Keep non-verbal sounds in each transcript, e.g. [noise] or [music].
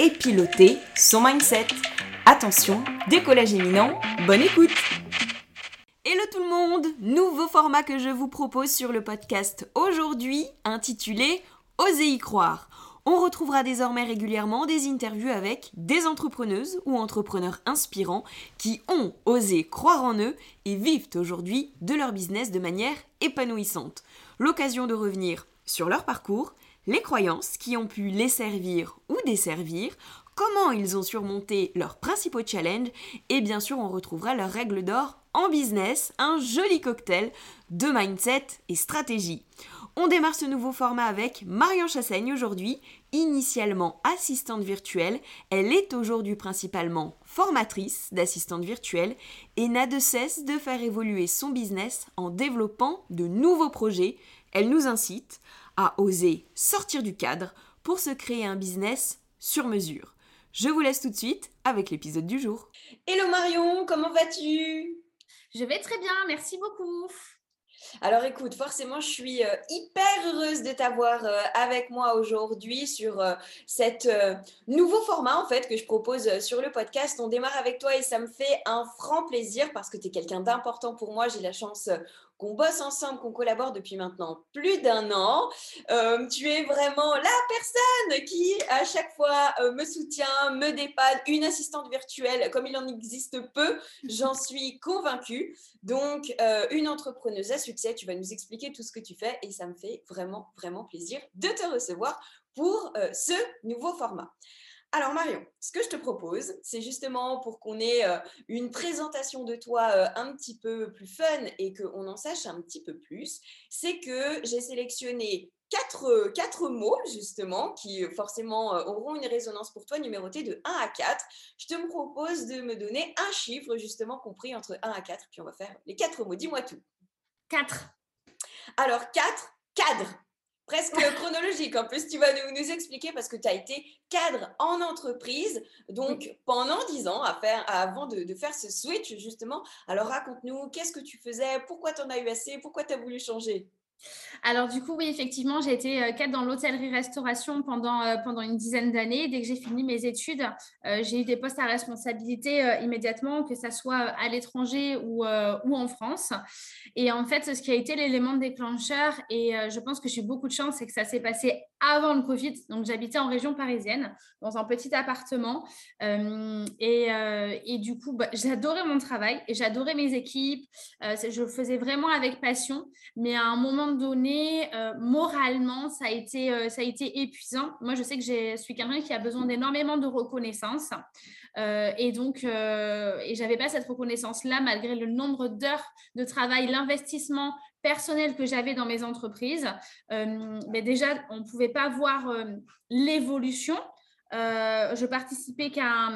et piloter son mindset. Attention, décollage éminent, bonne écoute Hello tout le monde Nouveau format que je vous propose sur le podcast aujourd'hui, intitulé Osez y croire. On retrouvera désormais régulièrement des interviews avec des entrepreneuses ou entrepreneurs inspirants qui ont osé croire en eux et vivent aujourd'hui de leur business de manière épanouissante. L'occasion de revenir sur leur parcours, les croyances qui ont pu les servir ou desservir, comment ils ont surmonté leurs principaux challenges et bien sûr on retrouvera leurs règles d'or en business, un joli cocktail de mindset et stratégie. On démarre ce nouveau format avec Marion Chassaigne aujourd'hui, initialement assistante virtuelle. Elle est aujourd'hui principalement formatrice d'assistante virtuelle et n'a de cesse de faire évoluer son business en développant de nouveaux projets. Elle nous incite à oser sortir du cadre pour se créer un business sur mesure. Je vous laisse tout de suite avec l'épisode du jour. Hello Marion, comment vas-tu? Je vais très bien, merci beaucoup. Alors écoute, forcément, je suis euh, hyper heureuse de t'avoir euh, avec moi aujourd'hui sur euh, cet nouveau format en fait que je propose sur le podcast. On démarre avec toi et ça me fait un franc plaisir parce que tu es quelqu'un d'important pour moi. J'ai la chance qu'on bosse ensemble, qu'on collabore depuis maintenant plus d'un an. Euh, tu es vraiment la personne qui, à chaque fois, euh, me soutient, me dépanne, une assistante virtuelle, comme il en existe peu, j'en suis convaincue. Donc, euh, une entrepreneuse à succès, tu vas nous expliquer tout ce que tu fais et ça me fait vraiment, vraiment plaisir de te recevoir pour ce nouveau format. Alors Marion, ce que je te propose, c'est justement pour qu'on ait euh, une présentation de toi euh, un petit peu plus fun et qu'on en sache un petit peu plus, c'est que j'ai sélectionné quatre, quatre, mots justement qui euh, forcément auront une résonance pour toi numérotée de 1 à 4. Je te propose de me donner un chiffre justement compris entre 1 à 4, puis on va faire les quatre mots. Dis-moi tout. 4. Alors 4, cadre presque [laughs] chronologique. En plus, tu vas nous, expliquer parce que tu as été cadre en entreprise, donc pendant 10 ans, à faire, avant de, de, faire ce switch, justement. Alors, raconte-nous, qu'est-ce que tu faisais? Pourquoi tu en as eu assez? Pourquoi tu as voulu changer? Alors du coup, oui, effectivement, j'ai été euh, cadre dans l'hôtellerie-restauration pendant, euh, pendant une dizaine d'années. Dès que j'ai fini mes études, euh, j'ai eu des postes à responsabilité immédiatement, que ce soit à l'étranger ou, ou en France. Et en fait, ce qui a été l'élément déclencheur, et je pense que j'ai beaucoup de chance, c'est que ça s'est passé avant le Covid. Donc j'habitais en région parisienne, dans un petit appartement. Et, et, du coup, bah, j'adorais mon travail et j'adorais mes équipes. je le faisais vraiment avec passion. Mais à un moment donné, euh, moralement, ça a, été, euh, ça a été épuisant. Moi, je sais que je suis quelqu'un qui a besoin d'énormément de reconnaissance. Euh, et donc, et j'avais pas cette reconnaissance-là, malgré le nombre d'heures de travail, l'investissement personnel que j'avais dans mes entreprises. mais déjà, on ne pouvait pas voir l'évolution. je participais qu'à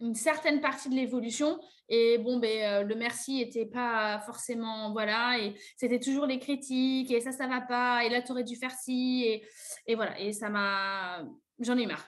une certaine partie de l'évolution. Et bon, ben, euh, le merci n'était pas forcément, voilà, et c'était toujours les critiques, et ça, ça va pas, et là, tu aurais dû faire ci, et, et voilà, et ça m'a, j'en ai marre.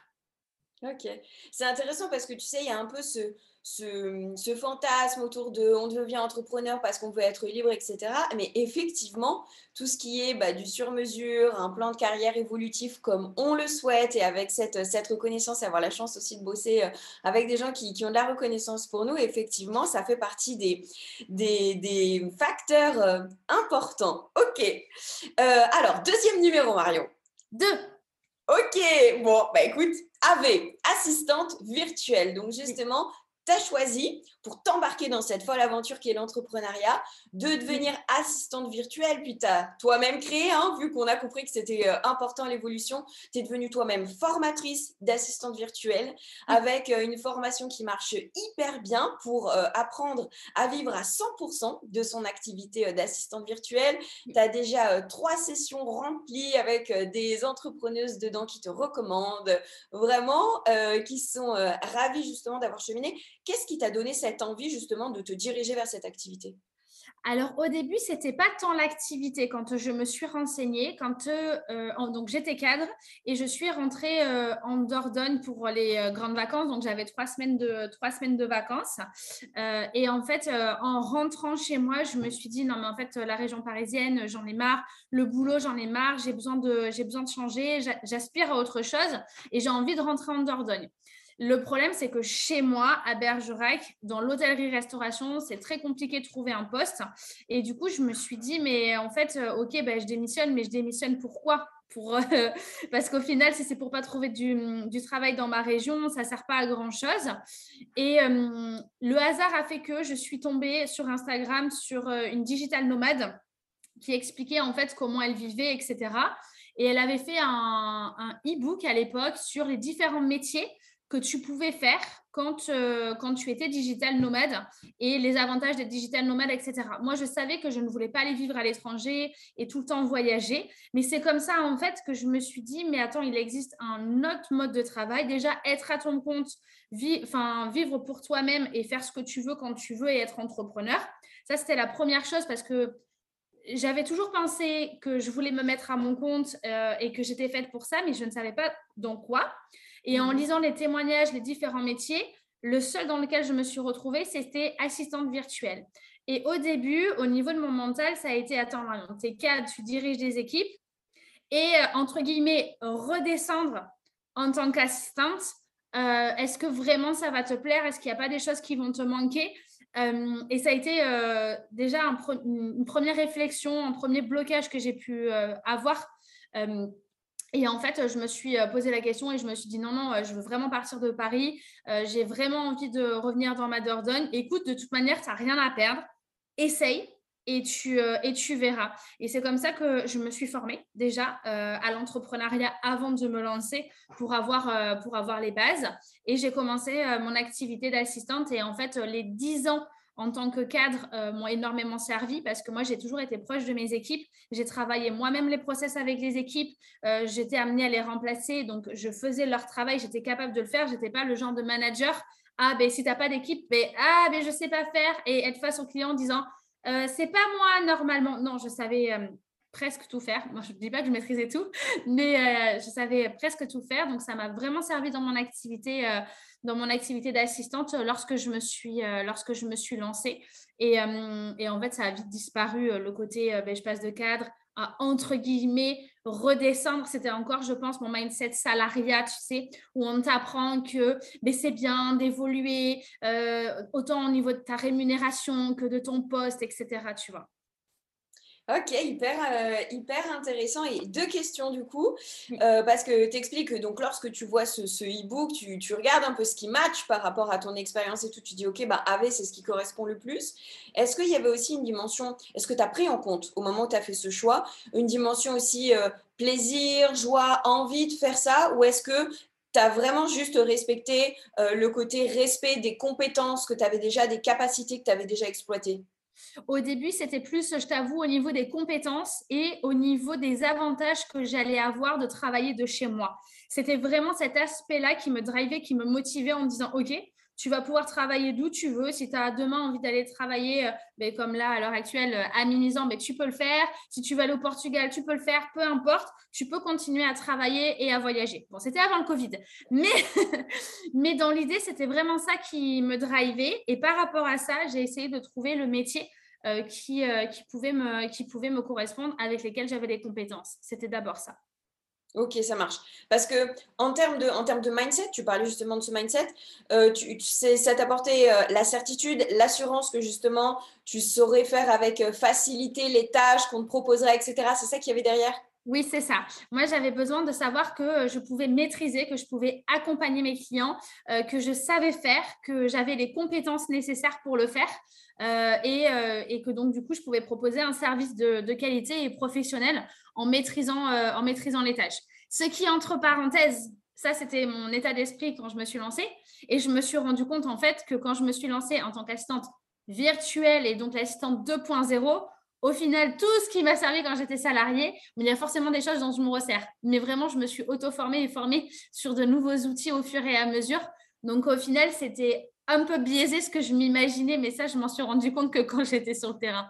Ok, c'est intéressant parce que tu sais, il y a un peu ce, ce, fantasme autour de on devient entrepreneur parce qu'on veut être libre, etc. Mais effectivement, tout ce qui est bah, du sur-mesure, un plan de carrière évolutif comme on le souhaite et avec cette, cette reconnaissance, avoir la chance aussi de bosser euh, avec des gens qui, qui, ont de la reconnaissance pour nous, effectivement, ça fait partie des, des, des facteurs euh, importants. Ok. Euh, alors, deuxième numéro, Marion. Deux. Ok, bon, bah écoute, AV, assistante virtuelle. Donc justement, tu as choisi pour t'embarquer dans cette folle aventure qui est l'entrepreneuriat, de devenir assistante virtuelle. Puis tu as toi-même créé, hein, vu qu'on a compris que c'était euh, important l'évolution, tu es devenue toi-même formatrice d'assistante virtuelle avec euh, une formation qui marche hyper bien pour euh, apprendre à vivre à 100% de son activité d'assistante virtuelle. Tu as déjà trois sessions remplies avec des entrepreneuses dedans qui te recommandent vraiment, qui sont ravies justement d'avoir cheminé. Qu'est-ce qui t'a donné cette envie justement de te diriger vers cette activité? Alors au début, c'était pas tant l'activité. Quand je me suis renseignée, quand euh, donc j'étais cadre et je suis rentrée euh, en Dordogne pour les euh, grandes vacances. Donc j'avais trois semaines de trois semaines de vacances. et en fait, en rentrant chez moi, je me suis dit non mais en fait la région parisienne, j'en ai marre. Le boulot, j'en ai marre. J'ai besoin de j'ai besoin de changer. J'aspire à autre chose et j'ai envie de rentrer en Dordogne. Le problème, c'est que chez moi, à Bergerac, dans l'hôtellerie-restauration, c'est très compliqué de trouver un poste. Et du coup, je me suis dit, mais en fait, euh, ok, ben, je démissionne, mais je démissionne pourquoi? Pour, euh, [laughs] parce qu'au final, si c'est pour pas trouver du, travail dans ma région, ça sert pas à grand chose. Et euh, le hasard a fait que je suis tombée sur Instagram sur une digital nomade qui expliquait en fait comment elle vivait, etc. Et elle avait fait un, un e-book à l'époque sur les différents métiers que tu pouvais faire quand, euh, quand tu étais digital nomade et les avantages d'être digital nomade, etc. Moi, je savais que je ne voulais pas aller vivre à l'étranger et tout le temps voyager, mais c'est comme ça, en fait, que je me suis dit, mais attends, il existe un autre mode de travail. Déjà, être à ton compte, vivre pour toi-même et faire ce que tu veux quand tu veux et être entrepreneur. Ça, c'était la première chose parce que j'avais toujours pensé que je voulais me mettre à mon compte euh, et que j'étais faite pour ça, mais je ne savais pas dans quoi. Et en mhm. lisant les témoignages, les différents métiers, le seul dans lequel je me suis retrouvée, c'était assistante virtuelle. Et au début, au niveau de mon mental, ça a été attends, tu es cadre, tu diriges des équipes. Et euh, entre guillemets, redescendre en tant qu'assistante, euh, est-ce que vraiment ça va te plaire? Est-ce qu'il n'y a pas des choses qui vont te manquer? Euh, Et ça a été déjà une première réflexion, un premier blocage que j'ai pu avoir et en fait, je me suis euh, posé la question et je me suis dit non, non, euh, je veux vraiment partir de Paris. Euh, j'ai vraiment envie de revenir dans ma Dordogne. Écoute, de toute manière, tu n'as rien à perdre. Essaye et tu, et tu verras. Et c'est comme ça que je me suis formée déjà à l'entrepreneuriat avant de me lancer pour avoir, pour avoir les bases. Et j'ai commencé mon activité d'assistante. Et en fait, les dix ans en tant que cadre euh, m'ont énormément servi parce que moi, j'ai toujours été proche de mes équipes. J'ai travaillé moi-même les process avec les équipes. Euh, j'étais amenée à les remplacer. Donc, je faisais leur travail. J'étais capable de le faire. Je n'étais pas le genre de manager. Ah, ben, si tu n'as pas d'équipe, ben, ah, ben, je ne sais pas faire. Et être face au client en disant, euh, c'est pas moi normalement. Non, je savais presque tout faire. Moi, je ne dis pas que je maîtrisais tout, [laughs] mais euh, je savais presque tout faire. Donc, ça m'a vraiment servi dans mon activité, euh, dans mon activité d'assistante lorsque je me suis, euh, lorsque je me suis lancée. Et, en fait, ça a vite disparu le côté, ben, je passe de cadre à entre guillemets redescendre. C'était encore, je pense, mon mindset salariat, tu sais, où on t'apprend que ben, c'est bien d'évoluer autant au niveau de ta rémunération que de ton poste, etc. Tu vois. Ok, hyper, euh, hyper intéressant. Et deux questions du coup, euh, parce que tu expliques que donc, lorsque tu vois ce, e-book, tu, regardes un peu ce qui match par rapport à ton expérience et tout, tu dis ok, bah, AV, c'est ce qui correspond le plus. Est-ce qu'il y avait aussi une dimension, est-ce que tu as pris en compte au moment où tu as fait ce choix, une dimension aussi euh, plaisir, joie, envie de faire ça, ou est-ce que tu as vraiment juste respecté le côté respect des compétences que tu avais déjà, des capacités que tu avais déjà exploitées? Au début, c'était plus, je t'avoue, au niveau des compétences et au niveau des avantages que j'allais avoir de travailler de chez moi. C'était vraiment cet aspect-là qui me drivait, qui me motivait en me disant, OK, tu vas pouvoir travailler d'où tu veux. Si tu as demain envie d'aller travailler, euh, ben, comme là, à l'heure actuelle, euh, à Minizan, ben, tu peux le faire. Si tu vas aller au Portugal, tu peux le faire. Peu importe, tu peux continuer à travailler et à voyager. Bon, c'était avant le Covid. Mais, [laughs] dans l'idée, c'était vraiment ça qui me drivait. Et par rapport à ça, j'ai essayé de trouver le métier euh, qui, qui, pouvait me, qui pouvait me correspondre, avec lesquels j'avais des compétences. C'était d'abord ça. Ok, ça marche. Parce que en termes de, en termes de mindset, tu parlais justement de ce mindset, euh, ça t'apportait euh, la certitude, l'assurance que justement tu saurais faire avec euh, facilité les tâches qu'on te proposerait, etc. C'est ça qu'il y avait derrière? Oui, c'est ça. Moi, j'avais besoin de savoir que euh, je pouvais maîtriser, que je pouvais accompagner mes clients, euh, que je savais faire, que j'avais les compétences nécessaires pour le faire euh, et, que donc, du coup, je pouvais proposer un service de, qualité et professionnel en maîtrisant, en les tâches. Ce qui, entre parenthèses, ça, c'était mon état d'esprit quand je me suis lancée. Et je me suis rendu compte, en fait, que quand je me suis lancée en tant qu'assistante virtuelle et donc l'assistante 2.0, au final, tout ce qui m'a servi quand j'étais salariée, il y a forcément des choses dont je me resserre. Mais vraiment, je me suis auto-formée et formée sur de nouveaux outils au fur et à mesure. Donc, au final, c'était un peu biaisé ce que je m'imaginais, mais ça, je m'en suis rendu compte que quand j'étais sur le terrain.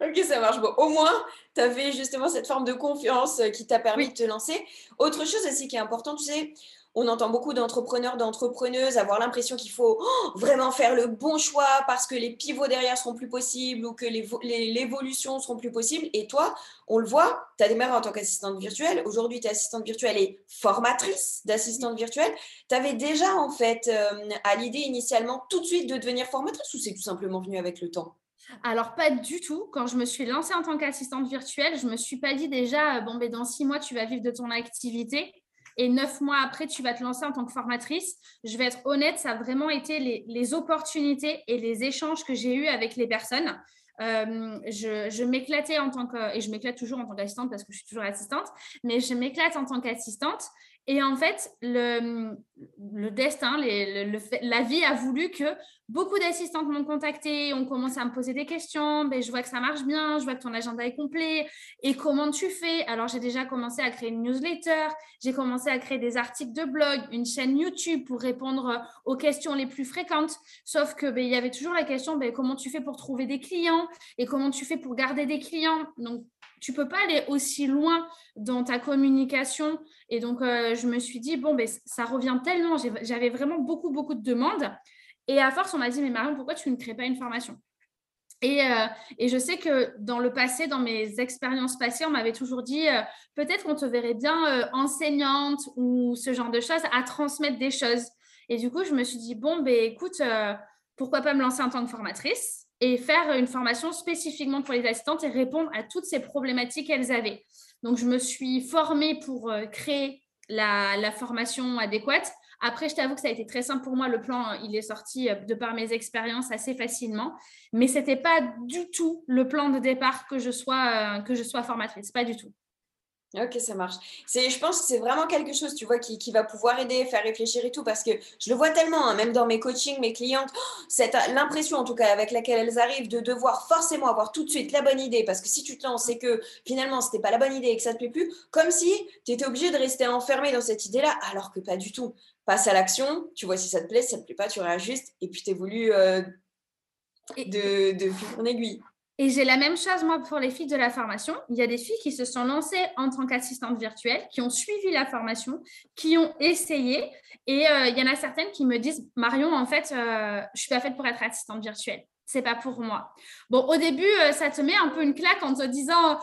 Ok, ça marche. Bon, au moins, tu avais justement cette forme de confiance euh, qui t'a permis de te lancer. Autre chose aussi qui est importante, tu sais, on entend beaucoup d'entrepreneurs, d'entrepreneuses avoir l'impression qu'il faut oh, vraiment faire le bon choix parce que les pivots derrière seront plus possibles ou que l'évolution seront plus possibles. Et toi, on le voit, tu as démarré en tant qu'assistante virtuelle. Aujourd'hui, tu es assistante virtuelle et formatrice d'assistante virtuelle. Tu avais déjà, en fait, euh, à l'idée initialement tout de suite de devenir formatrice ou c'est tout simplement venu avec le temps? Alors, pas du tout. Quand je me suis lancée en tant qu'assistante virtuelle, je ne me suis pas dit déjà, bon, ben, dans six mois, tu vas vivre de ton activité et neuf mois après, tu vas te lancer en tant que formatrice. Je vais être honnête, ça a vraiment été les, opportunités et les échanges que j'ai eus avec les personnes. Euh, je, m'éclatais en tant que, et je m'éclate toujours en tant qu'assistante parce que je suis toujours assistante, mais je m'éclate en tant qu'assistante et en fait, le, le destin, le, la vie a voulu que beaucoup d'assistantes m'ont contacté, ont commencé à me poser des questions. Ben, je vois que ça marche bien, je vois que ton agenda est complet. Et comment tu fais? Alors, j'ai déjà commencé à créer une newsletter, j'ai commencé à créer des articles de blog, une chaîne YouTube pour répondre aux questions les plus fréquentes. Sauf que ben, y avait toujours la question ben, comment tu fais pour trouver des clients? Et comment tu fais pour garder des clients? Donc, tu peux pas aller aussi loin dans ta communication. Et donc, euh, je me suis dit, bon, ben, ça revient tellement. J'avais vraiment beaucoup, beaucoup de demandes. Et à force, on m'a dit, mais Marion, pourquoi tu ne crées pas une formation? Et, euh, et, je sais que dans le passé, dans mes expériences passées, on m'avait toujours dit, euh, peut-être qu'on te verrait bien enseignante ou ce genre de choses, à transmettre des choses. Et du coup, je me suis dit, bon, ben, écoute, pourquoi pas me lancer en tant que formatrice et faire une formation spécifiquement pour les assistantes et répondre à toutes ces problématiques qu'elles avaient. Donc, je me suis formée pour euh, créer la, formation adéquate. Après, je t'avoue que ça a été très simple pour moi. Le plan, il est sorti euh, de par mes expériences assez facilement. Mais ce n'était pas du tout le plan de départ que je sois, euh, que je sois formatrice. Pas du tout. Ok, ça marche. Je pense que c'est vraiment quelque chose, tu vois, qui, qui, va pouvoir aider, faire réfléchir et tout, parce que je le vois tellement, hein, même dans mes coachings, mes clientes, c'est l'impression en tout cas avec laquelle elles arrivent de devoir forcément avoir tout de suite la bonne idée, parce que si tu te lances et que finalement c'était pas la bonne idée et que ça te plaît plus, comme si tu étais obligé de rester enfermé dans cette idée-là, alors que pas du tout. Passe à l'action, tu vois si ça te plaît, si ça te plaît pas, tu réajustes et puis tu évolues euh, de, de fil en aiguille. Et j'ai la même chose, moi, pour les filles de la formation. Il y a des filles qui se sont lancées en tant qu'assistantes virtuelles, qui ont suivi la formation, qui ont essayé. Et euh, il y en a certaines qui me disent, Marion, en fait, euh, je suis pas faite pour être assistante virtuelle. C'est pas pour moi. Bon, au début, euh, ça te met un peu une claque en te disant,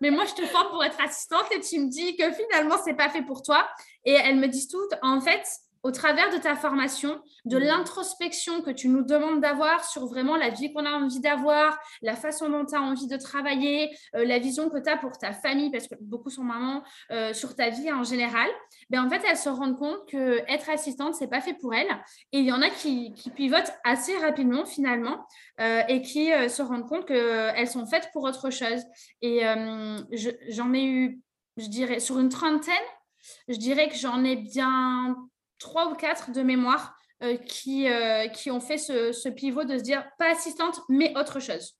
mais moi, je te forme pour être assistante et tu me dis que finalement, c'est pas fait pour toi. Et elles me disent toutes, en fait, au travers de ta formation, de mmh. l'introspection que tu nous demandes d'avoir sur vraiment la vie qu'on a envie d'avoir, la façon dont tu as envie de travailler, euh, la vision que tu as pour ta famille, parce que beaucoup sont mamans, euh, sur ta vie en général, ben en fait, elles se rendent compte que être assistante, c'est pas fait pour elles. Et il y en a qui, pivotent assez rapidement finalement euh, et qui se rendent compte qu'elles sont faites pour autre chose. Et j'en ai eu, je dirais, sur une trentaine, je dirais que j'en ai bien trois ou quatre de mémoire euh, qui, euh, qui ont fait ce, pivot de se dire pas assistante, mais autre chose.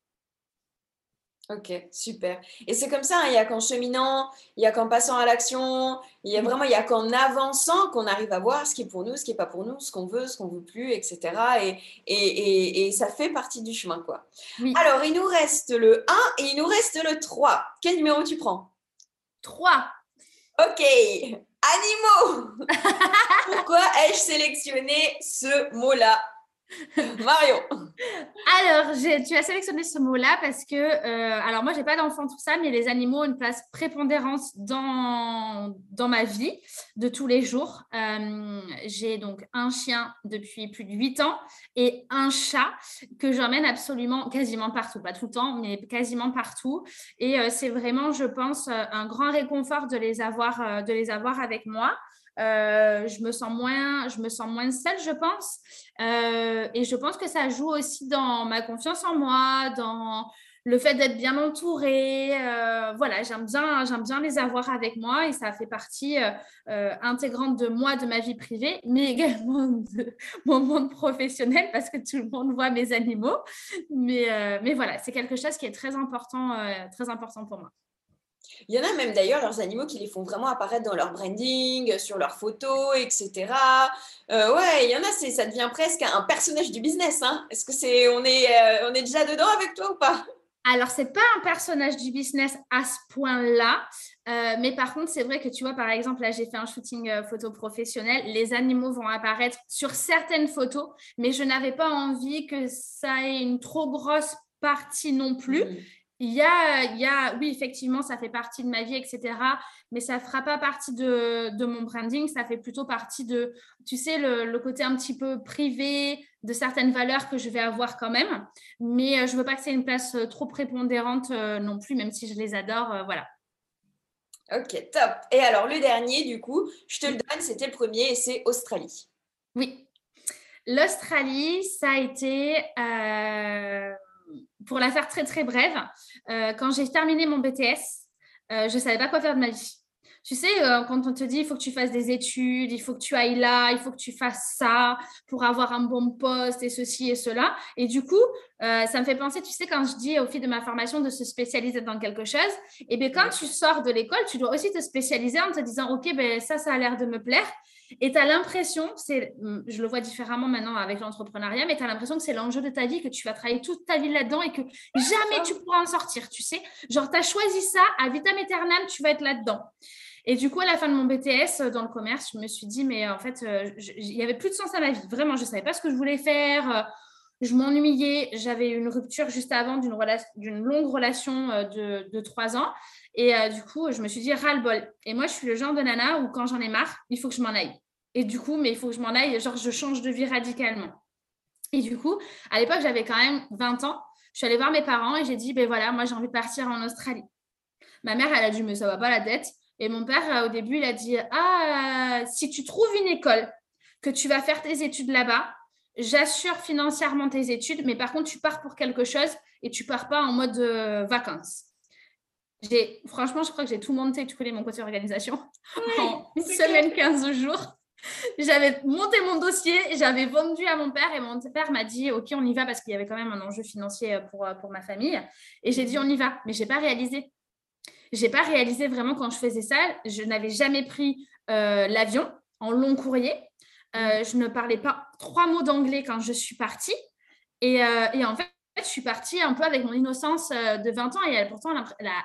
Ok, super. Et c'est comme ça, hein, il n'y a qu'en cheminant, il n'y a qu'en passant à l'action, il y a vraiment, il n'y a qu'en avançant qu'on arrive à voir ce qui est pour nous, ce qui n'est pas pour nous, ce qu'on veut, ce qu'on ne veut plus, etc. Et, et, et, ça fait partie du chemin, quoi. Alors, il nous reste le 1 et il nous reste le 3. Quel numéro tu prends? 3. Ok, animaux. [laughs] Pourquoi ai-je sélectionné ce mot-là? [laughs] Mario. Alors, tu as sélectionné ce mot-là parce que, euh, alors moi, j'ai pas d'enfant, tout ça, mais les animaux ont une place prépondérante dans, dans ma vie de tous les jours. Euh, j'ai donc un chien depuis plus de 8 ans et un chat que j'emmène absolument quasiment partout, pas tout le temps, mais quasiment partout. Et euh, c'est vraiment, je pense, un grand réconfort de les avoir, de les avoir avec moi. Euh, je me sens moins, je me sens moins seule, je pense. Euh, et je pense que ça joue aussi dans ma confiance en moi, dans le fait d'être bien entourée. Euh, voilà, j'aime bien, j'aime bien les avoir avec moi et ça fait partie intégrante de moi, de ma vie privée, mais [laughs] également de mon monde professionnel parce que tout le monde voit mes animaux. Mais, mais voilà, c'est quelque chose qui est très important, très important pour moi. Il y en a même d'ailleurs leurs animaux qui les font vraiment apparaître dans leur branding, sur leurs photos, etc. Euh, ouais, il y en a, ça devient presque un personnage du business. Hein. Est-ce que c'est, on est, euh, on est déjà dedans avec toi ou pas? Alors, c'est pas un personnage du business à ce point-là, euh, mais par contre, c'est vrai que tu vois, par exemple, là, j'ai fait un shooting photo professionnel. Les animaux vont apparaître sur certaines photos, mais je n'avais pas envie que ça ait une trop grosse partie non plus. Mmh. Il y, a, il y a, oui, effectivement, ça fait partie de ma vie, etc. Mais ça ne fera pas partie de, de, mon branding. Ça fait plutôt partie de, tu sais, le, côté un petit peu privé de certaines valeurs que je vais avoir quand même. Mais euh, je ne veux pas que c'est une place euh, trop prépondérante euh, non plus, même si je les adore. voilà. Ok, top. Et alors, le dernier, du coup, je te le donne, c'était le premier et c'est Australie. Oui. L'Australie, ça a été pour la faire très très brève, euh, quand j'ai terminé mon BTS, euh, je ne savais pas quoi faire de ma vie. Tu sais, euh, quand on te dit il faut que tu fasses des études, il faut que tu ailles là, il faut que tu fasses ça pour avoir un bon poste et ceci et cela. Et du coup, ça me fait penser, tu sais, quand je dis au fil de ma formation de se spécialiser dans quelque chose, et eh bien quand tu sors de l'école, tu dois aussi te spécialiser en te disant, OK, ben, ça, ça a l'air de me plaire. Et tu as l'impression, c'est, hum, je le vois différemment maintenant avec l'entrepreneuriat, mais tu as l'impression que c'est l'enjeu de ta vie, que tu vas travailler toute ta vie là-dedans et que jamais tu pourras en sortir, tu sais. Genre, tu as choisi ça, à vitam aeternam, tu vas être là-dedans. Et du coup, à la fin de mon BTS euh, dans le commerce, je me suis dit, mais en fait, euh, il n'y avait plus de sens à ma vie. Vraiment, je ne savais pas ce que je voulais faire. Euh, je m'ennuyais. J'avais une rupture juste avant d'une, d'une longue relation de, de trois ans. Et euh, du coup, je me suis dit, ras-le-bol. Et moi, je suis le genre de nana où quand j'en ai marre, il faut que je m'en aille. Et du coup, mais il faut que je m'en aille, genre, je change de vie radicalement. Et du coup, à l'époque, j'avais quand même 20 ans. Je suis allée voir mes parents et j'ai dit, ben voilà, moi, j'ai envie de partir en Australie. Ma mère, elle a dit, mais ça va pas la tête. Et mon père, euh, au début, il a dit, ah, si tu trouves une école, que tu vas faire tes études là-bas, j'assure financièrement tes études, mais par contre, tu pars pour quelque chose et tu pars pas en mode euh, vacances franchement, je crois que j'ai tout monté, tu connais mon côté organisation, [laughs] en une semaine, 15 jours. J'avais monté mon dossier, j'avais vendu à mon père et mon père m'a dit Ok, on y va parce qu'il y avait quand même un enjeu financier pour, pour ma famille. Et j'ai dit On y va, mais je n'ai pas réalisé. Je n'ai pas réalisé vraiment quand je faisais ça. Je n'avais jamais pris euh, l'avion en long courrier. Euh, je ne parlais pas trois mots d'anglais quand je suis partie. Et, euh, et en fait, je suis partie un peu avec mon innocence euh, de 20 ans et pourtant,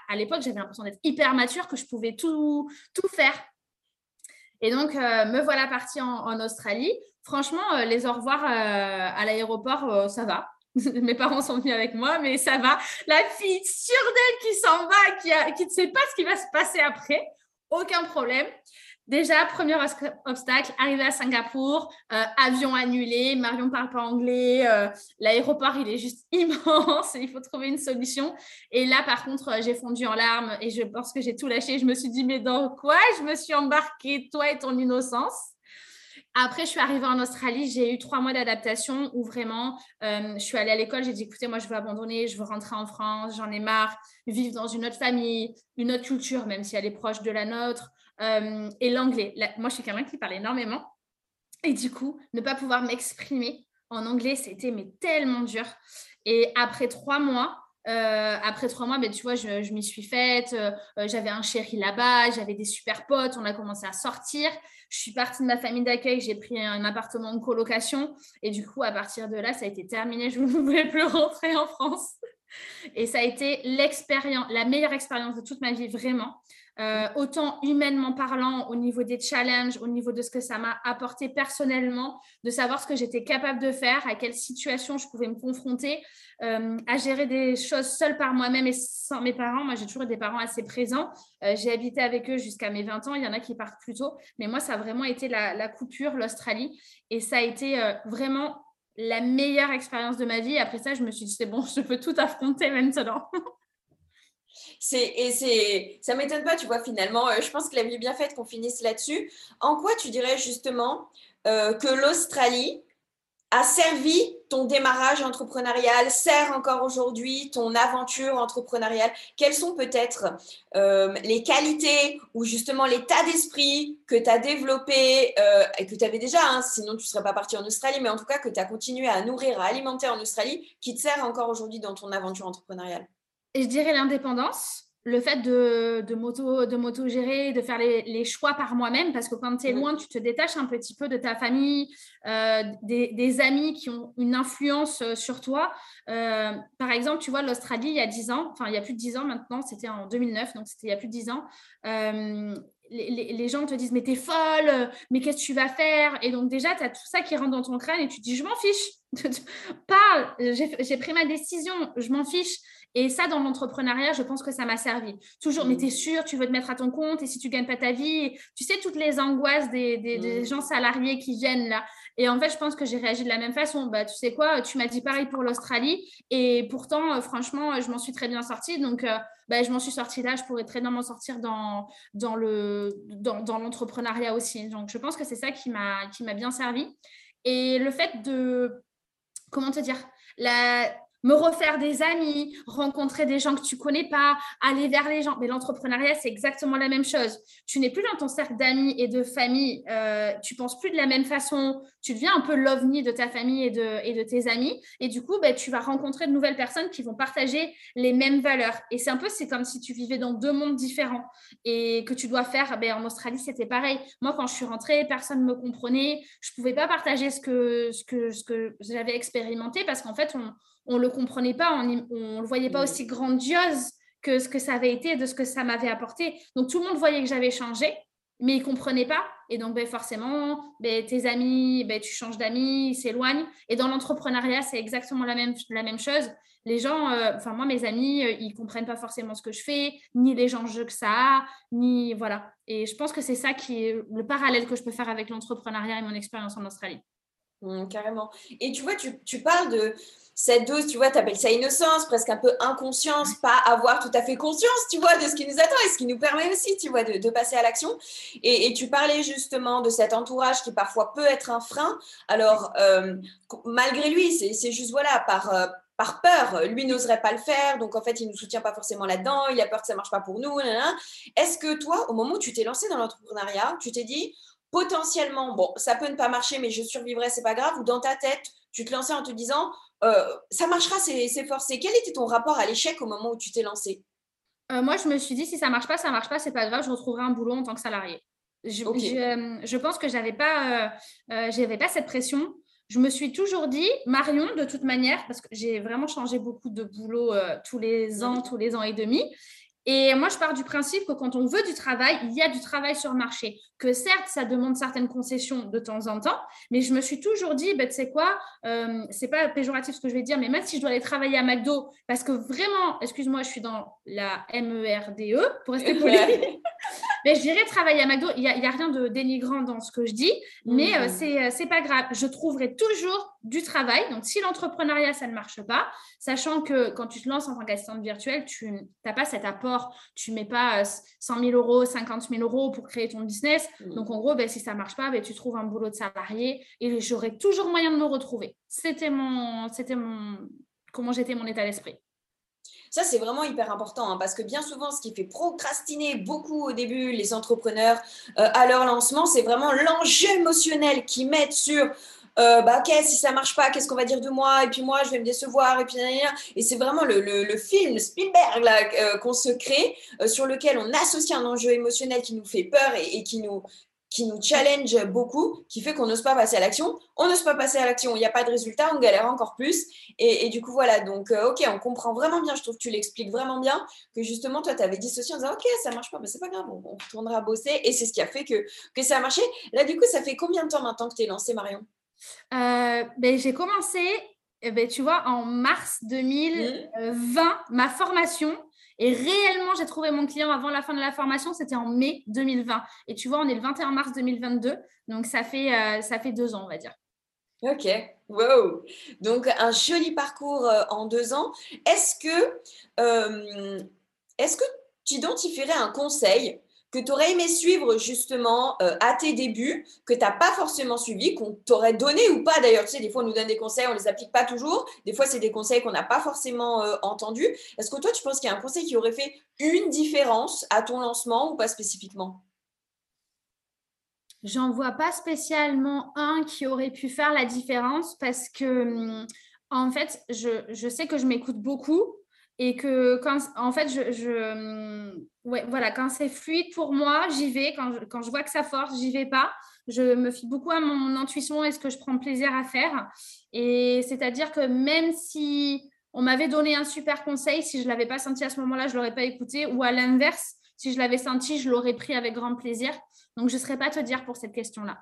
à l'époque, j'avais l'impression d'être hyper mature, que je pouvais tout, tout faire. Et donc, euh, me voilà partie en, Australie. Franchement, euh, les au revoir à l'aéroport, ça va. [laughs] Mes parents sont venus avec moi, mais ça va. La fille sûre d'elle qui s'en va, qui, qui ne sait pas ce qui va se passer après, aucun problème. Déjà, premier obstacle, arriver à Singapour, euh, avion annulé, Marion parle pas anglais, euh, l'aéroport il est juste [laughs] immense, il faut trouver une solution. Et là, par contre, euh, j'ai fondu en larmes et je pense que j'ai tout lâché. Je me suis dit, mais dans quoi je me suis embarquée, toi et ton innocence? Après, je suis arrivée en Australie, j'ai eu trois mois d'adaptation où vraiment, je suis allée à l'école, j'ai dit, écoutez, moi, je veux abandonner, je veux rentrer en France, j'en ai marre, vivre dans une autre famille, une autre culture, même si elle est proche de la nôtre. Euh, et l'anglais. Moi, je suis quelqu'un qui parle énormément. Et du coup, ne pas pouvoir m'exprimer en anglais, c'était mais tellement dur. Et après trois mois, euh, après trois mois, ben, tu vois, je, m'y suis faite. Euh, j'avais un chéri là-bas, j'avais des super potes, on a commencé à sortir. Je suis partie de ma famille d'accueil, j'ai pris un appartement en colocation. Et du coup, à partir de là, ça a été terminé. Je [laughs] ne voulais plus rentrer en France. Et ça a été l'expérience, la meilleure expérience de toute ma vie, vraiment. Euh, autant humainement parlant, au niveau des challenges, au niveau de ce que ça m'a apporté personnellement, de savoir ce que j'étais capable de faire, à quelle situation je pouvais me confronter, euh, à gérer des choses seule par moi-même et sans mes parents. Moi, j'ai toujours des parents assez présents. Euh, j'ai habité avec eux jusqu'à mes 20 ans. Il y en a qui partent plus tôt. Mais moi, ça a vraiment été la, la coupure, l'Australie. Et ça a été vraiment la meilleure expérience de ma vie. Après ça, je me suis dit, c'est bon, [laughs] je peux tout affronter maintenant. [laughs] Et c'est, ça m'étonne pas, tu vois, finalement. Euh, je pense que la vie est bien faite qu'on finisse là-dessus. En quoi tu dirais justement euh, que l'Australie a servi ton démarrage entrepreneurial, sert encore aujourd'hui ton aventure entrepreneuriale? Quelles sont peut-être euh, les qualités ou justement l'état d'esprit que tu as développé et que tu avais déjà, hein, sinon tu ne serais pas parti en Australie, mais en tout cas que tu as continué à nourrir, à alimenter en Australie, qui te sert encore aujourd'hui dans ton aventure entrepreneuriale? Je dirais l'indépendance, le fait de, de moto de moto gérer, de faire les, choix par moi-même, parce que quand tu es loin, tu te détaches un petit peu de ta famille, euh, des, amis qui ont une influence euh, sur toi. Euh, par exemple, tu vois, l'Australie, il y a 10 ans, enfin, il y a plus de 10 ans maintenant, c'était en 2009, donc c'était il y a plus de 10 ans. les, les, gens te disent, mais t'es folle, mais qu'est-ce que tu vas faire? Et donc, déjà, tu as tout ça qui rentre dans ton crâne et tu te dis, je m'en fiche. [laughs] Parle, j'ai pris ma décision, je m'en fiche. Et ça, dans l'entrepreneuriat, je pense que ça m'a servi. Toujours, mais mm. tu es sûr, tu veux te mettre à ton compte et si tu gagnes pas ta vie, tu sais, toutes les angoisses des, des, mm. gens salariés qui viennent là. Et en fait, je pense que j'ai réagi de la même façon. Bah, tu sais quoi, tu m'as dit pareil pour l'Australie. Et pourtant, euh, franchement, je m'en suis très bien sortie. Donc, euh, bah, je m'en suis sortie là. Je pourrais très bien m'en sortir dans, dans, le, dans, dans l'entrepreneuriat aussi. Donc, je pense que c'est ça qui m'a, qui m'a bien servi. Et le fait de, comment te dire, la, me refaire des amis, rencontrer des gens que tu connais pas, aller vers les gens. Mais l'entrepreneuriat, c'est exactement la même chose. Tu n'es plus dans ton cercle d'amis et de famille, euh, tu penses plus de la même façon, tu deviens un peu l'ovni de ta famille et de, tes amis. Et du coup, ben, tu vas rencontrer de nouvelles personnes qui vont partager les mêmes valeurs. Et c'est un peu, c'est comme si tu vivais dans deux mondes différents et que tu dois faire. Ben, en Australie, c'était pareil. Moi, quand je suis rentrée, personne ne me comprenait. Je ne pouvais pas partager ce que, ce que, ce que j'avais expérimenté parce qu'en fait, on on le comprenait pas, on ne le voyait pas mm. aussi grandiose que ce que ça avait été, de ce que ça m'avait apporté. Donc tout le monde voyait que j'avais changé, mais ils ne comprenaient pas. Et donc ben, forcément, ben, tes amis, ben, tu changes d'amis, ils s'éloignent. Et dans l'entrepreneuriat, c'est exactement la même, la même chose. Les gens, euh, enfin moi, mes amis, euh, ils ne comprennent pas forcément ce que je fais, ni les enjeux que ça a, ni voilà. Et je pense que c'est ça qui est le parallèle que je peux faire avec l'entrepreneuriat et mon expérience en Australie. Mmh, carrément. Et tu vois, tu, tu parles de cette dose, tu vois, tu appelles ça innocence, presque un peu inconscience, pas avoir tout à fait conscience, tu vois, de ce qui nous attend et ce qui nous permet aussi, tu vois, de, passer à l'action. Et, tu parlais justement de cet entourage qui parfois peut être un frein. Alors, euh, malgré lui, c'est juste, voilà, par... Euh, par peur, lui n'oserait pas le faire, donc en fait il ne nous soutient pas forcément là-dedans, il a peur que ça marche pas pour nous. Est-ce que toi, au moment où tu t'es lancé dans l'entrepreneuriat, tu t'es dit potentiellement, bon, ça peut ne pas marcher, mais je survivrai, c'est pas grave, ou dans ta tête, tu te lançais en te disant, euh, ça marchera, c'est forcé. Quel était ton rapport à l'échec au moment où tu t'es lancé? Euh, Moi, je me suis dit, si ça marche pas, ça marche pas, c'est pas grave, je retrouverai un boulot en tant que salarié. Je, je, pense que j'avais pas, euh, j'avais pas cette pression. Je me suis toujours dit, Marion, de toute manière, parce que j'ai vraiment changé beaucoup de boulot tous les ans, tous les ans et demi. Et moi, je pars du principe que quand on veut du travail, il y a du travail sur le marché. Que certes, ça demande certaines concessions de temps en temps, mais je me suis toujours dit, ben, tu sais quoi, euh, c'est pas péjoratif ce que je vais dire, mais même si je dois aller travailler à McDo, parce que vraiment, excuse-moi, je suis dans la MERDE, e, pour rester poli, [laughs] mais je dirais travailler à McDo, il n'y a, a, rien de dénigrant dans ce que je dis, mais ce euh, c'est pas grave. Je trouverai toujours du travail. Donc, si l'entrepreneuriat, ça ne marche pas, sachant que quand tu te lances en tant qu'assistante virtuelle, tu n'as pas cet apport, tu ne mets pas 100 euh, 000 euros, 50 000 euros pour créer ton business. Mm. Donc, en gros, ben, si ça ne marche pas, ben, tu trouves un boulot de salarié et j'aurai toujours moyen de me retrouver. C'était mon, c'était mon, comment j'étais mon état d'esprit. Ça, c'est vraiment hyper important hein, parce que bien souvent, ce qui fait procrastiner beaucoup au début les entrepreneurs euh, à leur lancement, c'est vraiment l'enjeu émotionnel qu'ils mettent sur euh, bah, ok, si ça marche pas, qu'est-ce qu'on va dire de moi? Et puis moi, je vais me décevoir. Et puis, et c'est vraiment le, film Spielberg euh, qu'on se crée, sur lequel on associe un enjeu émotionnel qui nous fait peur et, qui nous qui nous challenge beaucoup, qui fait qu'on n'ose pas passer à l'action. On n'ose pas passer à l'action, il n'y a pas de résultat, on galère encore plus. Et, du coup, voilà, donc, euh, ok, on comprend vraiment bien, je trouve que tu l'expliques vraiment bien, que justement, toi, tu avais dissocié en disant, ok, ça marche pas, mais c'est pas grave, on, retournera bosser. Et c'est ce qui a fait que, que ça a marché. Là, du coup, ça fait combien de temps maintenant que tu es lancé, Marion? Euh, ben, J'ai commencé, eh ben, tu vois, en mars 2020, ma formation. Et réellement, j'ai trouvé mon client avant la fin de la formation, c'était en mai 2020. Et tu vois, on est le 21 mars 2022, donc ça fait, euh, ça fait deux ans, on va dire. Ok, wow. Donc un joli parcours euh, en deux ans. Est-ce que, euh, est-ce que tu identifierais un conseil que tu aurais aimé suivre justement euh, à tes débuts, que tu n'as pas forcément suivi, qu'on t'aurait donné ou pas d'ailleurs. Tu sais, des fois, on nous donne des conseils, on ne les applique pas toujours. Des fois, c'est des conseils qu'on n'a pas forcément euh, entendus. Est-ce que toi, tu penses qu'il y a un conseil qui aurait fait une différence à ton lancement ou pas spécifiquement? J'en vois pas spécialement un qui aurait pu faire la différence parce que, hum, en fait, je, je sais que je m'écoute beaucoup et que quand, en fait, je, ouais, voilà, quand c'est fluide pour moi, j'y vais. Quand je, quand je vois que ça force, j'y vais pas. Je me fie beaucoup à mon intuition et ce que je prends plaisir à faire. Et c'est-à-dire que même si on m'avait donné un super conseil, si je l'avais pas senti à ce moment-là, je l'aurais pas écouté. Ou à l'inverse, si je l'avais senti, je l'aurais pris avec grand plaisir. Donc, je ne saurais pas te dire pour cette question-là.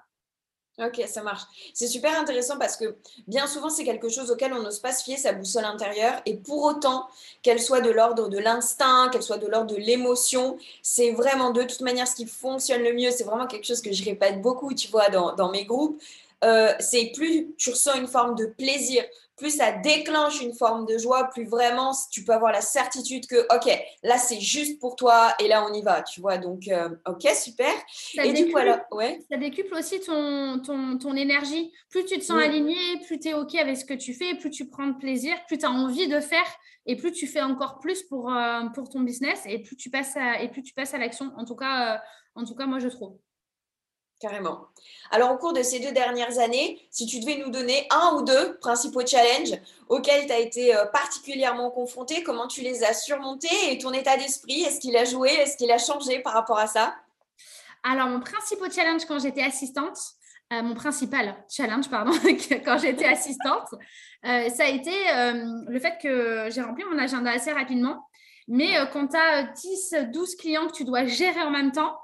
Ok, ça marche. C'est super intéressant parce que bien souvent, c'est quelque chose auquel on n'ose pas se fier, sa boussole intérieure. Et pour autant, qu'elle soit de l'ordre de l'instinct, qu'elle soit de l'ordre de l'émotion, c'est vraiment de toute manière ce qui fonctionne le mieux. C'est vraiment quelque chose que je répète beaucoup, tu vois, dans, dans mes groupes. Euh, c'est plus tu ressens une forme de plaisir, plus ça déclenche une forme de joie, plus vraiment tu peux avoir la certitude que, OK, là, c'est juste pour toi et là, on y va, tu vois. Donc, euh, OK, super. Ça et du coup, alors, ouais. Ça décuple aussi ton, ton, ton, énergie. Plus tu te sens aligné, plus tu es OK avec ce que tu fais, plus tu prends de plaisir, plus tu as envie de faire et plus tu fais encore plus pour, euh, pour ton business et plus tu passes à, et plus tu passes à l'action. En, tout cas, euh, en tout cas, moi, je trouve. Carrément. Alors, au cours de ces deux dernières années, si tu devais nous donner un ou deux principaux challenges auxquels tu as été euh, particulièrement confronté, comment tu les as surmontés et ton état d'esprit, est-ce qu'il a joué, est-ce qu'il a changé par rapport à ça? Alors, mon principal challenge quand j'étais assistante, euh, mon principal challenge, pardon, [laughs] quand j'étais assistante, euh, ça a été le fait que j'ai rempli mon agenda assez rapidement. Mais quand tu as 10, 12 clients que tu dois gérer en même temps,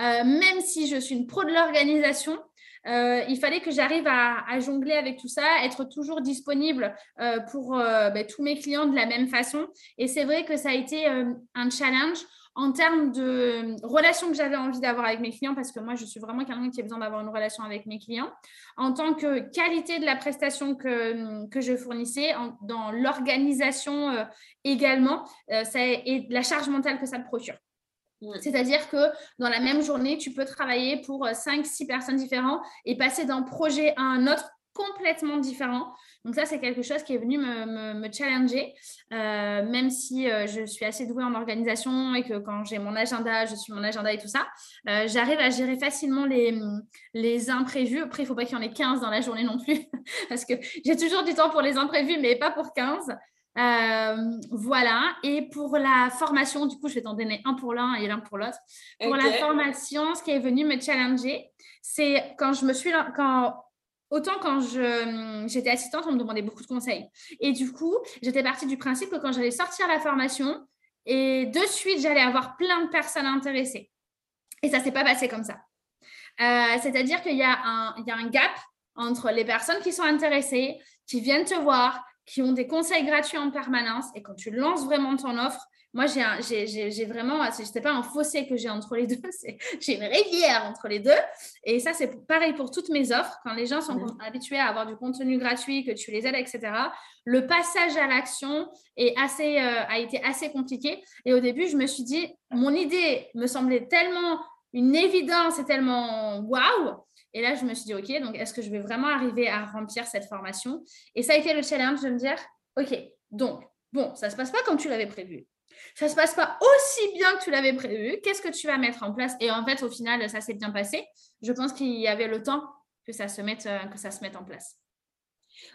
euh, même si je suis une pro de l'organisation, euh, il fallait que j'arrive à, jongler avec tout ça, être toujours disponible euh, pour ben, tous mes clients de la même façon. Et c'est vrai que ça a été un challenge en termes de relation que j'avais envie d'avoir avec mes clients, parce que moi, je suis vraiment quelqu'un qui a besoin d'avoir une relation avec mes clients, en tant que qualité de la prestation que, je fournissais, dans l'organisation également, et la charge mentale que ça me procure. Mm. C'est-à-dire que dans la même journée, tu peux travailler pour 5-6 euh, personnes différentes et passer d'un projet à un autre complètement différent. Donc ça, c'est quelque chose qui est venu me, challenger, euh, même si euh, je suis assez douée en organisation et que quand j'ai mon agenda, je suis mon agenda et tout ça, j'arrive à gérer facilement les, les imprévus. Après, il ne faut pas qu'il y en ait 15 dans la journée non plus, [laughs] parce que j'ai toujours du temps pour les imprévus, mais pas pour 15. Euh, voilà. Et pour la formation, du coup, je vais t'en donner un pour l'un et l'un pour l'autre. Pour la formation, ce qui est venu me challenger, c'est quand je me suis. Quand, autant quand j'étais assistante, on me demandait beaucoup de conseils. Et du coup, j'étais partie du principe que quand j'allais sortir la formation, et de suite, j'allais avoir plein de personnes intéressées. Et ça ne s'est pas passé comme ça. Euh, c'est-à-dire qu'il y, y, a un gap entre les personnes qui sont intéressées, qui viennent te voir, qui ont des conseils gratuits en permanence. Et quand tu lances vraiment ton offre, moi, j'ai vraiment, ce pas un fossé que j'ai entre les deux, [laughs] j'ai une rivière entre les deux. Et ça, c'est pareil pour toutes mes offres. Quand les gens sont habitués à avoir du contenu gratuit, que tu les aides, etc., le passage à l'action assez, euh, a été assez compliqué. Et au début, je me suis dit, mon idée me semblait tellement une évidence et tellement waouh et là, je me suis dit, OK, donc est-ce que je vais vraiment arriver à remplir cette formation? Et ça a été le challenge de me dire, OK, donc, bon, ça ne se passe pas comme tu l'avais prévu. Ça ne se passe pas aussi bien que tu l'avais prévu. Qu'est-ce que tu vas mettre en place? Et en fait, au final, ça s'est bien passé. Je pense qu'il y avait le temps que ça se mette, euh, que ça se mette en place.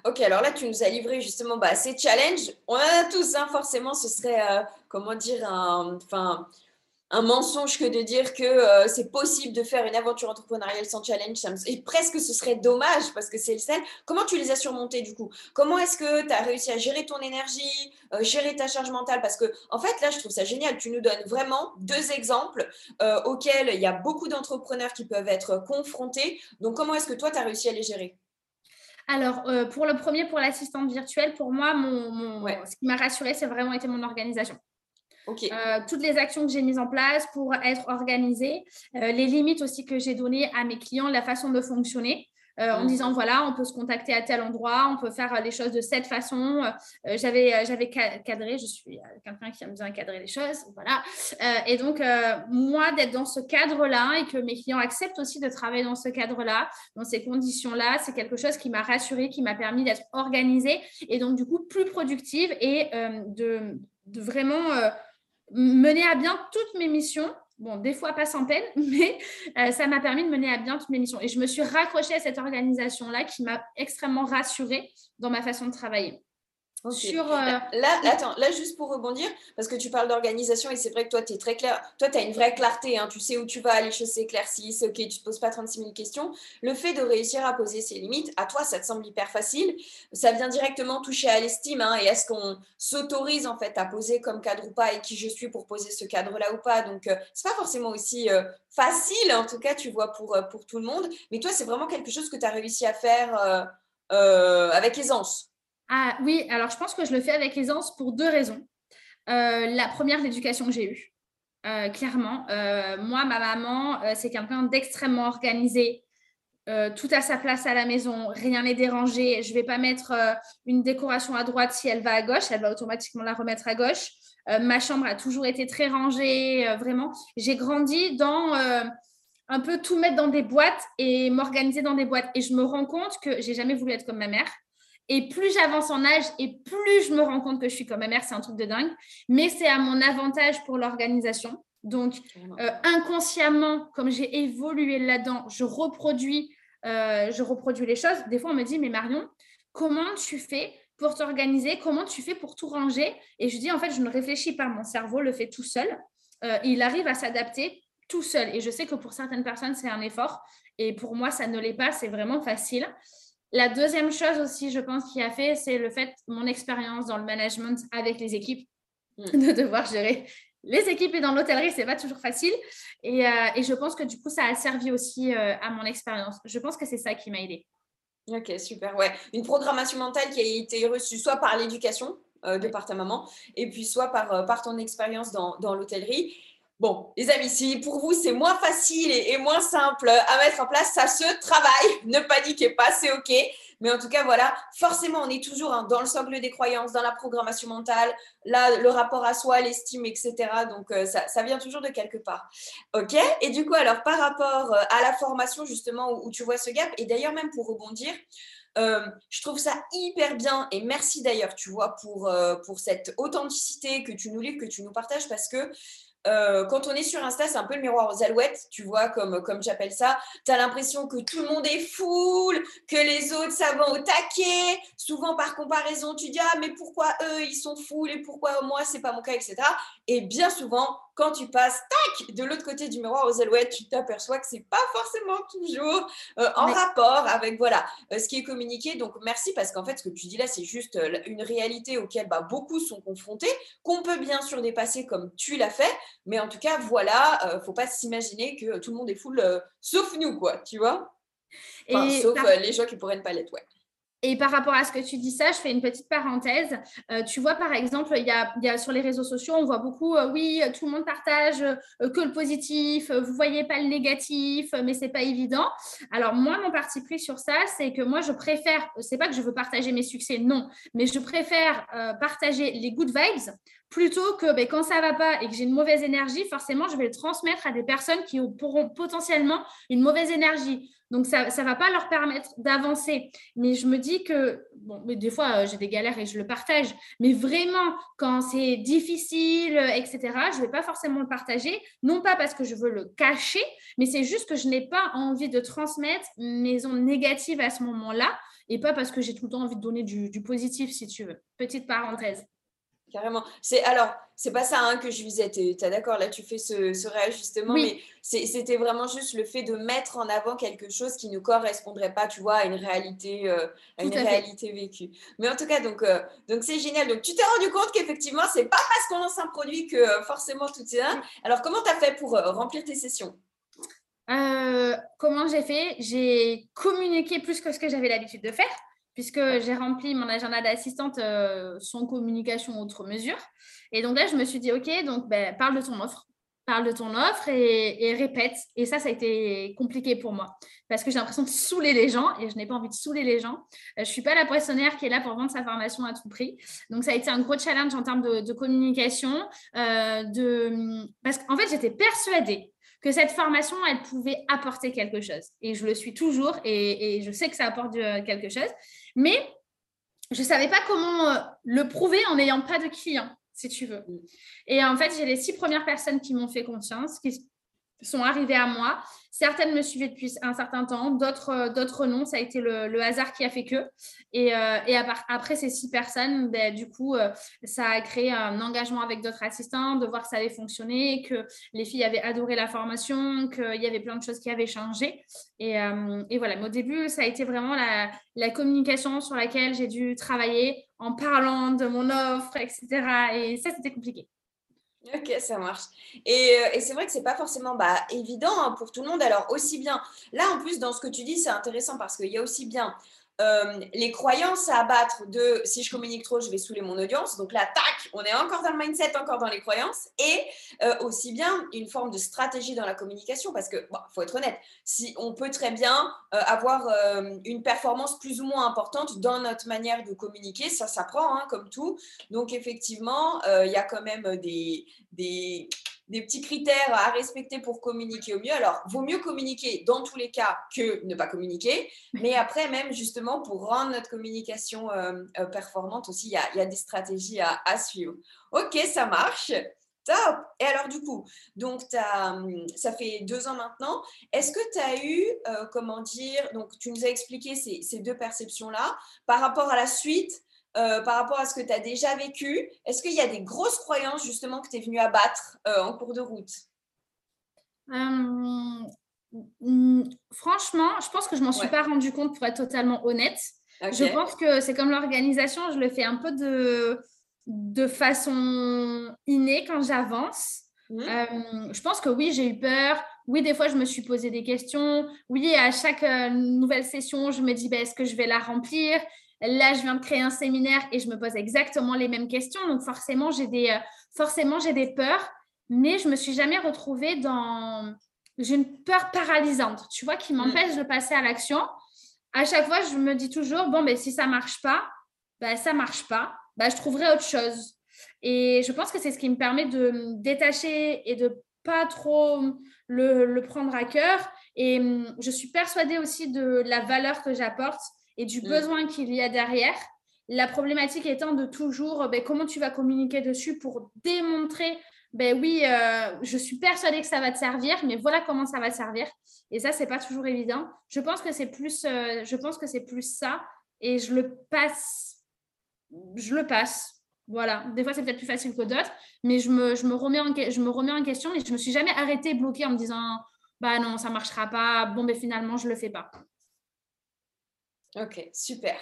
Ok, alors là, tu nous as livré justement bah, ces challenges. On en a tous, hein, forcément, ce serait, euh, comment dire, un, enfin, un mensonge que de dire que euh, c'est possible de faire une aventure entrepreneuriale sans challenge. Et presque ce serait dommage parce que c'est le sel. Comment tu les as surmontés du coup? Comment est-ce que tu as réussi à gérer ton énergie, euh, gérer ta charge mentale? Parce que en fait, là, je trouve ça génial. Tu nous donnes vraiment deux exemples euh, auxquels il y a beaucoup d'entrepreneurs qui peuvent être confrontés. Donc, comment est-ce que toi, tu as réussi à les gérer? Alors, pour le premier, pour l'assistante virtuelle, pour moi, mon, ce qui m'a rassurée, c'est vraiment été mon organisation. Euh, toutes les actions que j'ai mises en place pour être organisée, euh, les limites aussi que j'ai données à mes clients, la façon de fonctionner. Euh, en mmh. disant voilà, on peut se contacter à tel endroit, on peut faire les choses de cette façon. j'avais, j'avais cadré, je suis quelqu'un qui aime bien cadrer les choses, voilà. et donc, moi, d'être dans ce cadre-là et que mes clients acceptent aussi de travailler dans ce cadre-là, dans ces conditions-là, c'est quelque chose qui m'a rassurée, qui m'a permis d'être organisée et donc, du coup, plus productive et de, de, vraiment mener à bien toutes mes missions. Bon, des fois pas sans peine, [laughs] mais euh, ça m'a permis de mener à bien toutes mes missions. Et je me suis raccrochée à cette organisation-là qui m'a extrêmement rassurée dans ma façon de travailler. Sur, euh, là, attends, là, juste pour rebondir, parce que tu parles d'organisation et c'est vrai que toi, tu es très clair. Toi, tu as une vraie clarté. Hein, tu sais où tu vas, les choses s'éclaircissent. Ok, tu ne te poses pas 36 000 questions. Le fait de réussir à poser ses limites, à toi, ça te semble hyper facile. Ça vient directement toucher à l'estime hein, et à ce qu'on s'autorise en fait à poser comme cadre ou pas et qui je suis pour poser ce cadre-là ou pas. Donc, euh, c'est pas forcément aussi euh, facile, en tout cas, tu vois, pour, pour tout le monde. Mais toi, c'est vraiment quelque chose que tu as réussi à faire avec aisance. Ah oui, alors je pense que je le fais avec aisance pour deux raisons. Euh, la première, l'éducation que j'ai eue. Euh, clairement, euh, moi, ma maman, c'est quelqu'un d'extrêmement organisé. tout à sa place à la maison, rien n'est dérangé. Je ne vais pas mettre une décoration à droite si elle va à gauche, elle va automatiquement la remettre à gauche. ma chambre a toujours été très rangée, vraiment. J'ai grandi dans un peu tout mettre dans des boîtes et m'organiser dans des boîtes. Et je me rends compte que j'ai jamais voulu être comme ma mère. Et plus j'avance en âge et plus je me rends compte que je suis comme ma mère, c'est un truc de dingue. Mais c'est à mon avantage pour l'organisation. Donc, euh, inconsciemment, comme j'ai évolué là-dedans, je reproduis, euh, je reproduis les choses. Des fois, on me dit, mais Marion, comment tu fais pour t'organiser? Comment tu fais pour tout ranger? Et je dis, en fait, je ne réfléchis pas. Mon cerveau le fait tout seul. Euh, il arrive à s'adapter tout seul. Et je sais que pour certaines personnes, c'est un effort. Et pour moi, ça ne l'est pas. C'est vraiment facile. La deuxième chose aussi, je pense, qui a fait, c'est le fait, mon expérience dans le management avec les équipes, mm. de devoir gérer les équipes et dans l'hôtellerie, c'est pas toujours facile. Et, euh, et, je pense que du coup, ça a servi aussi euh, à mon expérience. Je pense que c'est ça qui m'a aidé. Ok, super. Ouais, une programmation mentale qui a été reçue soit par l'éducation euh, de par ta maman, et puis soit par, par ton expérience dans, dans l'hôtellerie. Bon, les amis, si pour vous c'est moins facile et, moins simple à mettre en place, ça se travaille. [laughs] Ne paniquez pas, c'est OK. Mais en tout cas, voilà, forcément, on est toujours hein, dans le socle des croyances, dans la programmation mentale, là, le rapport à soi, l'estime, etc. Donc, euh, ça, vient toujours de quelque part. OK? Et du coup, alors, par rapport euh, à la formation, justement, où, tu vois ce gap, et d'ailleurs, même pour rebondir, euh, je trouve ça hyper bien et merci d'ailleurs, tu vois, pour, pour cette authenticité que tu nous livres, que tu nous partages parce que euh, quand on est sur Insta, c'est un peu le miroir aux alouettes, tu vois, comme, comme j'appelle ça. Tu as l'impression que tout le monde est full, que les autres, ça va au taquet. Souvent, par comparaison, tu dis, ah, mais pourquoi eux, ils sont full et pourquoi moi, c'est pas mon cas, etc. Et bien souvent, quand tu passes, tac, de l'autre côté du miroir aux alouettes, tu t'aperçois que c'est pas forcément toujours euh, en rapport avec, voilà, euh, ce qui est communiqué. Donc, merci parce qu'en fait, ce que tu dis là, c'est juste une réalité auquel bah, beaucoup sont confrontés, qu'on peut bien sûr dépasser comme tu l'as fait. Mais en tout cas, voilà, ne euh, faut pas s'imaginer que tout le monde est full, euh, sauf nous, quoi, tu vois? Sauf euh, les gens qui pourraient ne pas l'être, ouais. Et par rapport à ce que tu dis ça, je fais une petite parenthèse. Euh, tu vois, par exemple, il y, a, sur les réseaux sociaux, on voit beaucoup, euh, oui, tout le monde partage euh, que le positif, vous voyez pas le négatif, mais c'est pas évident. Alors moi, mon parti pris sur ça, c'est que moi, je préfère, c'est pas que je veux partager mes succès, non, mais je préfère partager les good vibes plutôt que ben, quand ça va pas et que j'ai une mauvaise énergie, forcément, je vais le transmettre à des personnes qui auront potentiellement une mauvaise énergie. Donc, ça ne va pas leur permettre d'avancer. Mais je me dis que, bon, des fois, euh, j'ai des galères et je le partage. Mais vraiment, quand c'est difficile, euh, etc., je ne vais pas forcément le partager. Non pas parce que je veux le cacher, mais c'est juste que je n'ai pas envie de transmettre mes ondes négatives à ce moment-là. Et pas parce que j'ai tout le temps envie de donner du positif, si tu veux. Petite parenthèse. Carrément. C'est alors, c'est pas ça hein, que je visais. Tu es, d'accord Là, tu fais ce, réajustement, mais c'était vraiment juste le fait de mettre en avant quelque chose qui ne correspondrait pas, tu vois, à une réalité, euh, à une réalité vécue. Mais en tout cas, donc, euh, donc c'est génial. Donc, tu t'es rendu compte qu'effectivement, c'est pas parce qu'on lance un produit que euh, forcément tout est là. Alors, comment tu as fait pour remplir tes sessions? Comment j'ai fait? J'ai communiqué plus que ce que j'avais l'habitude de faire puisque j'ai rempli mon agenda d'assistante euh, sans communication autre mesure. Et donc là, je me suis dit, OK, donc ben, parle de ton offre. Parle de ton offre et, répète. Et ça, ça a été compliqué pour moi parce que j'ai l'impression de saouler les gens et je n'ai pas envie de saouler les gens. Euh, je ne suis pas la poissonnière qui est là pour vendre sa formation à tout prix. Donc, ça a été un gros challenge en termes de, communication. Euh, de... Parce qu'en fait, j'étais persuadée que cette formation, elle pouvait apporter quelque chose. Et je le suis toujours et, je sais que ça apporte quelque chose. Mais je ne savais pas comment euh, le prouver en n'ayant pas de clients, si tu veux. Mm. Et en fait, j'ai les six premières personnes qui m'ont fait confiance, qui sont arrivées à moi Certaines me suivaient depuis un certain temps, d'autres, euh, non. Ça a été le, hasard qui a fait que. Et, euh, après ces six personnes, ben, du coup, euh, ça a créé un engagement avec d'autres assistants, de voir que ça avait fonctionné, que les filles avaient adoré la formation, qu'il y avait plein de choses qui avaient changé. Et, voilà, mais au début, ça a été vraiment la, la communication sur laquelle j'ai dû travailler en parlant de mon offre, etc. Et ça, c'était compliqué. Ok, ça marche. Et, euh, et c'est vrai que c'est pas forcément bah, évident hein, pour tout le monde. Alors aussi bien, là en plus dans ce que tu dis, c'est intéressant parce qu'il y a aussi bien euh, les croyances à abattre de si je communique trop, je vais saouler mon audience. Donc là, tac, on est encore dans le mindset, encore dans les croyances. Et euh, aussi bien une forme de stratégie dans la communication, parce que, faut être honnête, si on peut très bien euh, avoir une performance plus ou moins importante dans notre manière de communiquer, ça s'apprend, hein, comme tout. Donc effectivement, il y a quand même des, des des petits critères à respecter pour communiquer au mieux. Alors, vaut mieux communiquer dans tous les cas que ne pas communiquer. Mais après, même justement, pour rendre notre communication euh, euh, performante aussi, il y, a, des stratégies à, suivre. Ok, ça marche. Top. Et alors du coup, donc hum, ça fait deux ans maintenant. Est-ce que tu as eu, euh, comment dire, donc tu nous as expliqué ces, ces deux perceptions-là par rapport à la suite euh, par rapport à ce que tu as déjà vécu Est-ce qu'il y a des grosses croyances justement que tu es venu abattre euh, en cours de route? Euh, Franchement, je pense que je m'en suis pas rendu compte pour être totalement honnête. Je pense que c'est comme l'organisation, je le fais un peu de, de façon innée quand j'avance. Mmh. je pense que oui, j'ai eu peur. Oui, des fois, je me suis posé des questions. Oui, à chaque nouvelle session, je me dis, ben, est-ce que je vais la remplir? Là, je viens de créer un séminaire et je me pose exactement les mêmes questions. Donc, forcément, j'ai des, euh, forcément, j'ai des peurs, mais je me suis jamais retrouvée dans. J'ai une peur paralysante, tu vois, qui mm. m'empêche de passer à l'action. À chaque fois, je me dis toujours bon, ben, si ça marche pas, ben, ça marche pas. Ben, je trouverai autre chose. Et je pense que c'est ce qui me permet de me détacher et de pas trop le, le prendre à cœur. Et hum, je suis persuadée aussi de la valeur que j'apporte et du mm. besoin qu'il y a derrière. La problématique étant de toujours, ben, comment tu vas communiquer dessus pour démontrer, ben oui, euh, je suis persuadée que ça va te servir, mais voilà comment ça va te servir. Et ça, c'est pas toujours évident. Je pense que c'est plus, euh, je pense que c'est plus ça, et je le passe, je le passe. Voilà, des fois c'est peut-être plus facile que d'autres, mais je me, je, me remets en, je me remets en question et je me suis jamais arrêtée, bloquée en me disant, bah non, ça marchera pas, bon, ben finalement, je le fais pas. Ok, super.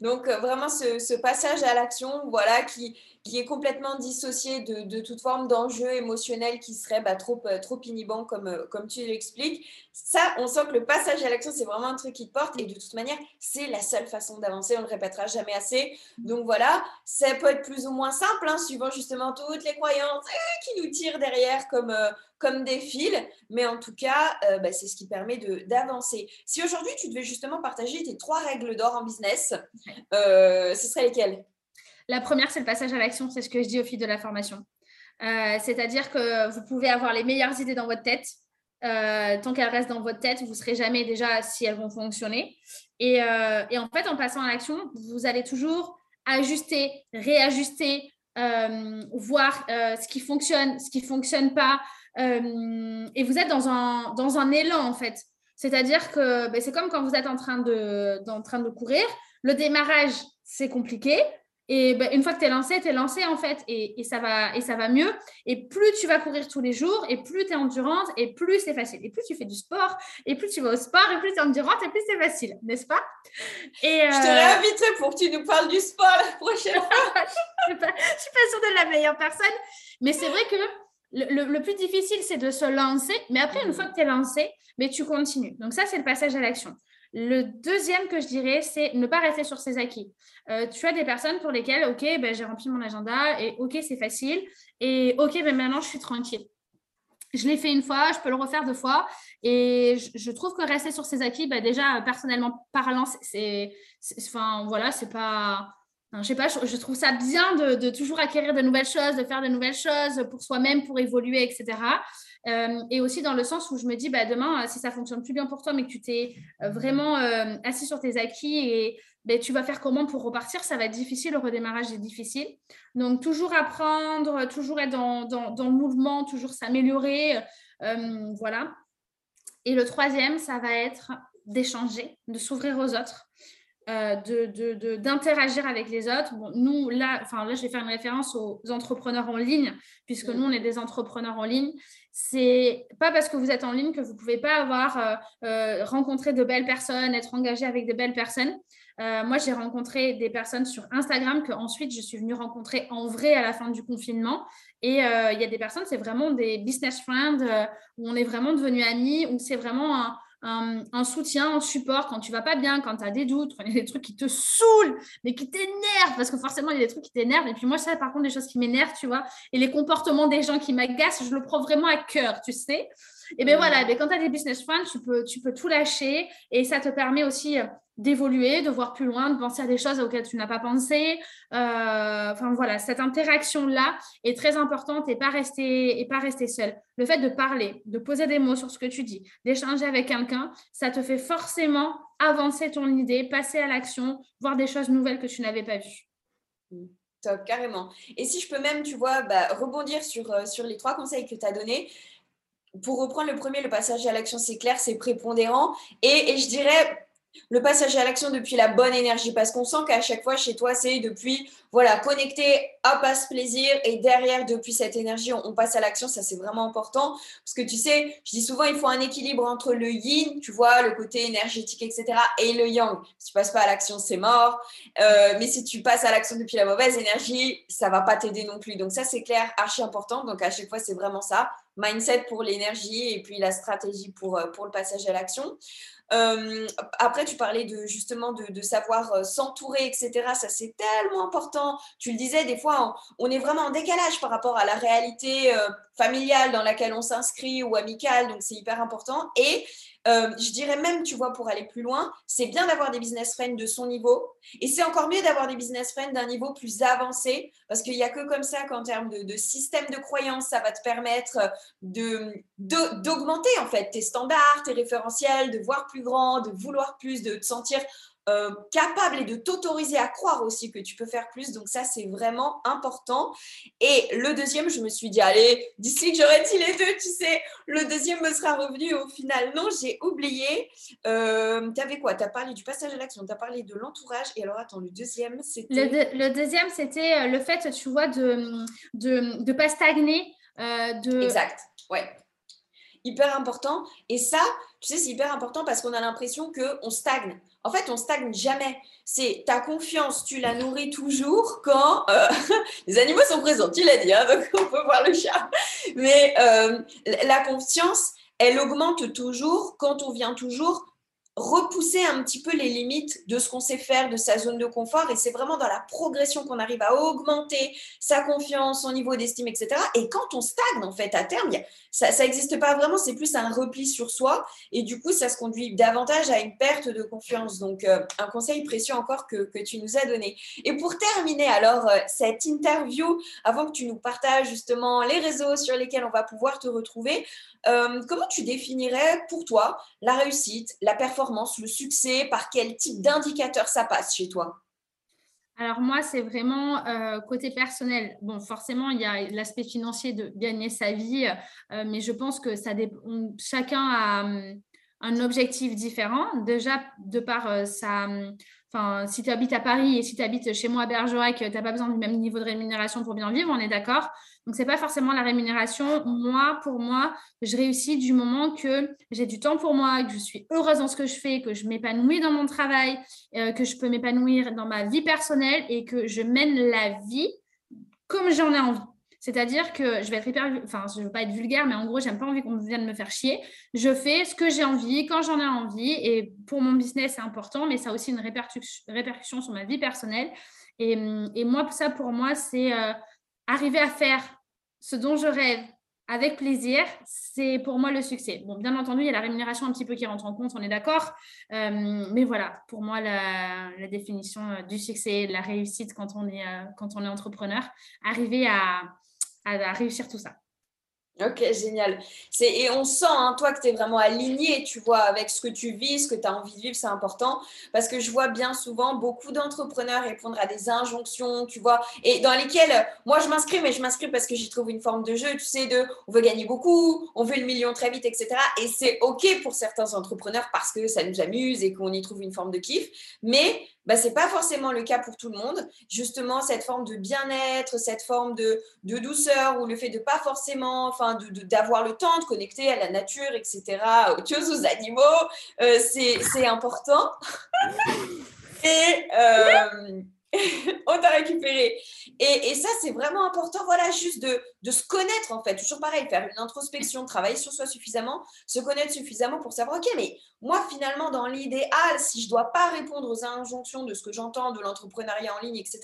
Donc euh, vraiment ce, passage à l'action, voilà, qui, est complètement dissocié de, toute forme d'enjeu émotionnel qui serait bah, trop, euh, trop inhibant comme, euh, comme tu l'expliques. Ça, on sent que le passage à l'action, c'est vraiment un truc qui te porte et de toute manière, c'est la seule façon d'avancer, on ne le répétera jamais assez. Donc voilà, ça peut être plus ou moins simple, hein, suivant justement toutes les croyances qui nous tirent derrière comme, comme des fils, mais en tout cas, euh, bah, c'est ce qui permet d'avancer. Si aujourd'hui, tu devais justement partager tes trois règles d'or en business, euh, ce seraient lesquelles? La première, c'est le passage à l'action, c'est ce que je dis au fil de la formation. Euh, c'est-à-dire que vous pouvez avoir les meilleures idées dans votre tête. tant qu'elles restent dans votre tête, vous ne serez jamais déjà si elles vont fonctionner. Et, et en fait, en passant à l'action, vous allez toujours ajuster, réajuster, voir ce qui fonctionne, ce qui ne fonctionne pas, et vous êtes dans un, dans un élan, en fait. C'est-à-dire que ben, c'est comme quand vous êtes en train, de, en train de courir. Le démarrage, c'est compliqué. Et ben, une fois que tu es lancé, tu es lancé en fait, et, ça va, et ça va mieux. Et plus tu vas courir tous les jours, et plus tu es endurante, et plus c'est facile. Et plus tu fais du sport, et plus tu vas au sport, et plus tu es endurante, et plus c'est facile, n'est-ce pas? Et, Je te euh, réinviterai pour que tu nous parles du sport la prochaine [laughs] fois. je ne suis, suis pas sûre de la meilleure personne, mais c'est vrai que le, plus difficile, c'est de se lancer. Mais après, une fois que tu es lancé, mais tu continues. Donc ça, c'est le passage à l'action. Le deuxième que je dirais, c'est ne pas rester sur ses acquis. Euh, tu as des personnes pour lesquelles, OK, ben, j'ai rempli mon agenda et OK, c'est facile. Et OK, ben, maintenant, je suis tranquille. Je l'ai fait une fois, je peux le refaire deux fois. Et je, trouve que rester sur ses acquis, ben, déjà, personnellement parlant, c'est, enfin, voilà, c'est pas je sais pas, je, trouve ça bien de, toujours acquérir de nouvelles choses, de faire de nouvelles choses pour soi-même, pour évoluer, etc. Euh, et aussi dans le sens où je me dis, bah, demain, si ça fonctionne plus bien pour toi, mais que tu t'es euh, vraiment euh, assis sur tes acquis et ben, tu vas faire comment pour repartir, ça va être difficile, le redémarrage est difficile. Donc, toujours apprendre, toujours être dans le mouvement, toujours s'améliorer. voilà. Et le troisième, ça va être d'échanger, de s'ouvrir aux autres. Euh, d'interagir avec les autres. Bon, nous, là, enfin, là, je vais faire une référence aux entrepreneurs en ligne, puisque nous, on est des entrepreneurs en ligne. C'est pas parce que vous êtes en ligne que vous pouvez pas avoir euh, euh, rencontré de belles personnes, être engagé avec de belles personnes. moi, j'ai rencontré des personnes sur Instagram que ensuite je suis venue rencontrer en vrai à la fin du confinement. Et il y a des personnes, c'est vraiment des business friends où on est vraiment devenus amis, où c'est vraiment un, un, soutien, un support quand tu vas pas bien, quand tu as des doutes, quand il y a des trucs qui te saoulent, mais qui t'énervent, parce que forcément, il y a des trucs qui t'énervent. Et puis moi, ça, par contre, des choses qui m'énervent, tu vois, et les comportements des gens qui m'agacent, je le prends vraiment à cœur, tu sais. Et bien voilà, mais quand tu as des business friends, tu peux, tu peux tout lâcher et ça te permet aussi euh, d'évoluer, de voir plus loin, de penser à des choses auxquelles tu n'as pas pensé. Euh, enfin voilà, cette interaction-là est très importante et pas rester et pas rester seul. Le fait de parler, de poser des mots sur ce que tu dis, d'échanger avec quelqu'un, ça te fait forcément avancer ton idée, passer à l'action, voir des choses nouvelles que tu n'avais pas vues. Mmh. Top, carrément. Et si je peux même, tu vois, bah, rebondir sur, euh, sur les trois conseils que tu as donnés, pour reprendre le premier, le passage à l'action, c'est clair, c'est prépondérant. Et, et, je dirais, le passage à l'action depuis la bonne énergie, parce qu'on sent qu'à chaque fois chez toi, c'est depuis, voilà, connecter, à ce plaisir, et derrière, depuis cette énergie, on, passe à l'action, ça c'est vraiment important, parce que tu sais, je dis souvent, il faut un équilibre entre le yin, tu vois, le côté énergétique, etc., et le yang. Si tu passes pas à l'action, c'est mort, euh, mais si tu passes à l'action depuis la mauvaise énergie, ça va pas t'aider non plus. Donc ça, c'est clair, archi important, donc à chaque fois, c'est vraiment ça mindset pour l'énergie et puis la stratégie pour, euh, pour le passage à l'action. Euh, après, tu parlais de justement de, savoir euh, s'entourer, etc. Ça, c'est tellement important. Tu le disais, des fois, on, est vraiment en décalage par rapport à la réalité familiale dans laquelle on s'inscrit ou amicale. Donc, c'est hyper important. Et euh, je dirais même, tu vois, pour aller plus loin, c'est bien d'avoir des business friends de son niveau. Et c'est encore mieux d'avoir des business friends d'un niveau plus avancé, parce qu'il n'y a que comme ça qu'en termes de, système de croyance, ça va te permettre d'augmenter en fait tes standards, tes référentiels, de voir plus grand, de vouloir plus, de te sentir euh, capable et de t'autoriser à croire aussi que tu peux faire plus. Donc ça, c'est vraiment important. Et le deuxième, je me suis dit, allez, d'ici que j'aurais dit les deux, tu sais, le deuxième me sera revenu. Au final, non, j'ai oublié. Euh, tu avais quoi? Tu as parlé du passage à l'action, tu as parlé de l'entourage. Et alors, attends, le deuxième, c'était... Le, deuxième, c'était euh, le fait, tu vois, de ne de, de pas stagner. de... Exact, ouais hyper important. Et ça, tu sais, c'est hyper important parce qu'on a l'impression qu'on stagne. En fait, on stagne jamais. C'est ta confiance, tu la nourris toujours quand euh, [laughs] les animaux sont présents. Tu l'as dit, hein, donc on peut voir le chat. Mais euh, la confiance, elle augmente toujours quand on vient toujours repousser un petit peu les limites de ce qu'on sait faire, de sa zone de confort. Et c'est vraiment dans la progression qu'on arrive à augmenter sa confiance, son niveau d'estime, etc. Et quand on stagne, en fait, à terme, ça n'existe pas vraiment, c'est plus un repli sur soi. Et du coup, ça se conduit davantage à une perte de confiance. Donc, euh, un conseil précieux encore que, que, tu nous as donné. Et pour terminer, alors, euh, cette interview, avant que tu nous partages justement les réseaux sur lesquels on va pouvoir te retrouver, euh, comment tu définirais pour toi la réussite, la performance, le succès Par quel type d'indicateur ça passe chez toi? Alors moi, c'est vraiment euh, côté personnel. Bon, forcément, il y a l'aspect financier de gagner sa vie, euh, mais je pense que ça chacun a, un objectif différent. Déjà, de par ça Enfin, si tu habites à Paris et si tu habites chez moi à Bergerac, tu n'as pas besoin du même niveau de rémunération pour bien vivre, on est d'accord. Donc, ce n'est pas forcément la rémunération. Moi, pour moi, je réussis du moment que j'ai du temps pour moi, que je suis heureuse dans ce que je fais, que je m'épanouis dans mon travail, euh, que je peux m'épanouir dans ma vie personnelle et que je mène la vie comme j'en ai envie. C'est-à-dire que je vais être hyper, enfin, je veux pas être vulgaire, mais en gros, j'aime pas envie qu'on vienne me faire chier. Je fais ce que j'ai envie, quand j'en ai envie. Et pour mon business, c'est important, mais ça a aussi une répercussion, sur ma vie personnelle. Et, moi, ça, pour moi, c'est euh, arriver à faire ce dont je rêve avec plaisir, c'est pour moi le succès. Bon, bien entendu, il y a la rémunération un petit peu qui rentre en compte, on est d'accord. Euh, mais voilà, pour moi, la, définition euh, du succès, la réussite quand on est, quand on est entrepreneur, arriver à, à, réussir tout ça. Ok, génial. Et on sent, hein, toi, que tu es vraiment aligné, tu vois, avec ce que tu vis, ce que tu as envie de vivre, c'est important. Parce que je vois bien souvent beaucoup d'entrepreneurs répondre à des injonctions, tu vois, et dans lesquelles, moi, je m'inscris, mais je m'inscris parce que j'y trouve une forme de jeu, tu sais, de on veut gagner beaucoup, on veut le million très vite, etc. Et c'est OK pour certains entrepreneurs parce que ça nous amuse et qu'on y trouve une forme de kiff. Mais bah, ce n'est pas forcément le cas pour tout le monde. Justement, cette forme de bien-être, cette forme de, de, douceur ou le fait de pas forcément, enfin, d'avoir le temps de connecter à la nature, etc., aux choses, aux animaux, euh, c'est important. Et euh, [laughs] on t'a récupéré. Et, ça, c'est vraiment important, voilà, juste de, se connaître, en fait. Toujours pareil, faire une introspection, travailler sur soi suffisamment, se connaître suffisamment pour savoir, OK, mais moi, finalement, dans l'idéal, si je ne dois pas répondre aux injonctions de ce que j'entends de l'entrepreneuriat en ligne, etc.,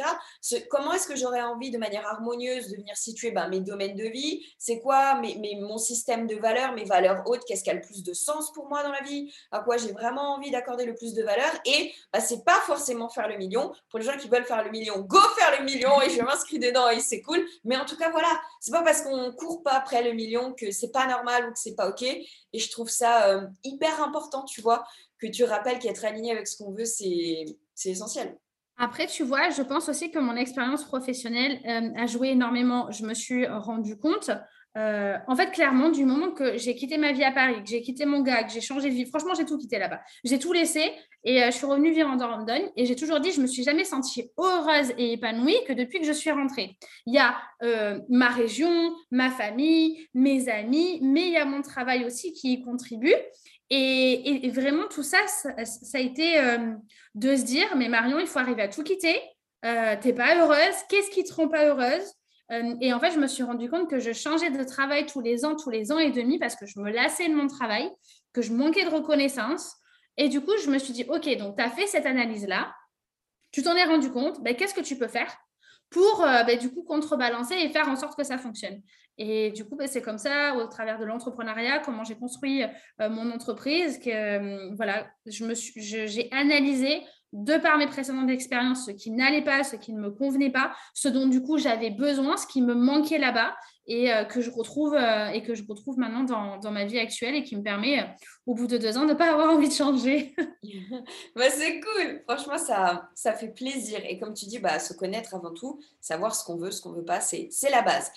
comment est-ce que j'aurais envie de manière harmonieuse de venir situer ben, mes domaines de vie? C'est quoi mes, mon système de valeurs, mes valeurs hautes? Qu'est-ce qui a le plus de sens pour moi dans la vie? À quoi j'ai vraiment envie d'accorder le plus de valeur? Et ben, ce n'est pas forcément faire le million. Pour les gens qui veulent faire le million, go faire le million et je m'inscris dedans et c'est cool. Mais en tout cas, voilà, c'est pas parce qu'on court pas après le million que c'est pas normal ou que c'est pas OK. Et je trouve ça euh, hyper important tu vois, que tu rappelles qu'être aligné avec ce qu'on veut, c'est essentiel. Après, tu vois, je pense aussi que mon expérience professionnelle euh, a joué énormément. Je me suis rendu compte, euh, en fait, clairement, du moment que j'ai quitté ma vie à Paris, que j'ai quitté mon gars, que j'ai changé de vie, franchement, j'ai tout quitté là-bas. J'ai tout laissé et euh, je suis revenue vivre en Dordogne et j'ai toujours dit, je me suis jamais sentie heureuse et épanouie que depuis que je suis rentrée. Il y a ma région, ma famille, mes amis, mais il y a mon travail aussi qui y contribue. Et, vraiment, tout ça, ça, a été euh, de se dire, mais Marion, il faut arriver à tout quitter. Euh, n'es pas heureuse. Qu'est-ce qui te rend pas heureuse? Euh, Et en fait, je me suis rendu compte que je changeais de travail tous les ans, tous les ans et demi, parce que je me lassais de mon travail, que je manquais de reconnaissance. Et du coup, je me suis dit, OK, donc tu as fait cette analyse-là. Tu t'en es rendu compte. Ben, Qu'est-ce que tu peux faire pour ben, du coup contrebalancer et faire en sorte que ça fonctionne? Et du coup, ben, c'est comme ça, au travers de l'entrepreneuriat, comment j'ai construit euh, mon entreprise, que euh, voilà, je me j'ai analysé de par mes précédentes expériences ce qui n'allait pas, ce qui ne me convenait pas, ce dont du coup j'avais besoin, ce qui me manquait là-bas et euh, que je retrouve et que je retrouve maintenant dans, dans, ma vie actuelle et qui me permet au bout de deux ans de ne pas avoir envie de changer. [laughs] [laughs] bah, c'est cool, franchement ça, ça fait plaisir et comme tu dis, bah, se connaître avant tout, savoir ce qu'on veut, ce qu'on veut pas, c'est la base.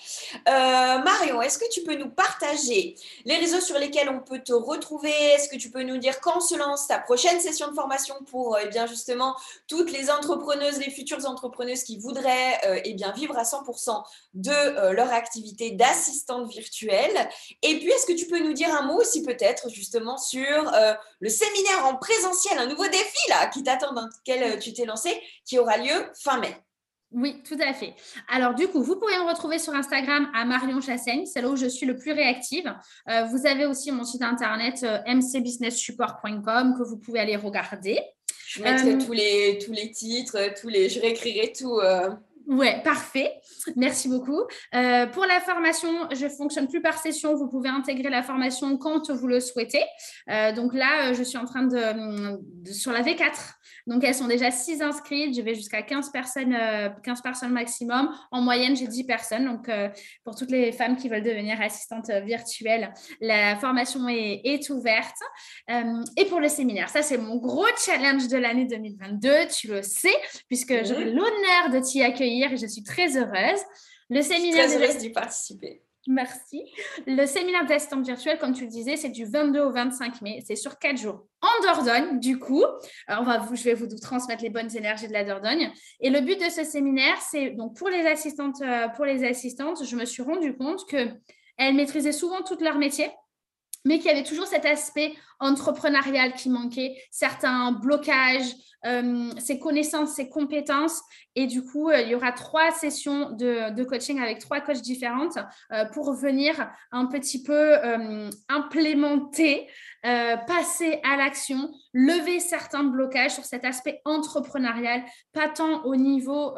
Euh, Marion, est-ce que tu peux nous partager les réseaux sur lesquels on peut te retrouver? Est-ce que tu peux nous dire quand se lance ta prochaine session de formation pour eh bien justement toutes les entrepreneuses, les futures entrepreneuses qui voudraient euh, eh bien vivre à 100% de euh, leur activité d'assistante virtuelle Et puis, est-ce que tu peux nous dire un mot aussi peut-être justement sur le séminaire en présentiel, un nouveau défi là qui t'attend dans lequel tu t'es lancé, qui aura lieu fin mai? Oui, tout à fait. Alors, du coup, vous pourrez me retrouver sur Instagram à Marion Chassaigne, c'est là où je suis le plus réactive. Euh, vous avez aussi mon site internet euh, mcbusinesssupport.com que vous pouvez aller regarder. Je mettrai euh, tous, les, tous les titres, tous les, je réécrirai tout. Ouais, parfait. Merci beaucoup. Euh, pour la formation, je fonctionne plus par session. Vous pouvez intégrer la formation quand vous le souhaitez. Euh, donc là, euh, je suis en train de, sur la V4. Donc elles sont déjà 6 inscrites. Je vais jusqu'à 15 personnes, 15 personnes maximum. En moyenne, j'ai 10 personnes. Donc pour toutes les femmes qui veulent devenir assistantes virtuelles, la formation est, est ouverte. et pour le séminaire, ça c'est mon gros challenge de l'année 2022. Tu le sais, puisque j'aurai l'honneur de t'y accueillir et je suis très heureuse. Le séminaire. Très heureuse d'y participer. Merci. Le séminaire d'assistante virtuelle, comme tu le disais, c'est du 22 au 25 mai. C'est sur quatre jours en Dordogne, du coup. on va je vais vous transmettre les bonnes énergies de la Dordogne. Et le but de ce séminaire, c'est donc pour les assistantes, euh, pour les assistantes, je me suis rendu compte qu'elles maîtrisaient souvent tout leur métier mais qu'il y avait toujours cet aspect entrepreneurial qui manquait, certains blocages, euh, ses connaissances, ses compétences. Et du coup, euh, il y aura trois sessions de, coaching avec trois coachs différentes euh, pour venir un petit peu implémenter, passer à l'action, lever certains blocages sur cet aspect entrepreneurial, pas tant au niveau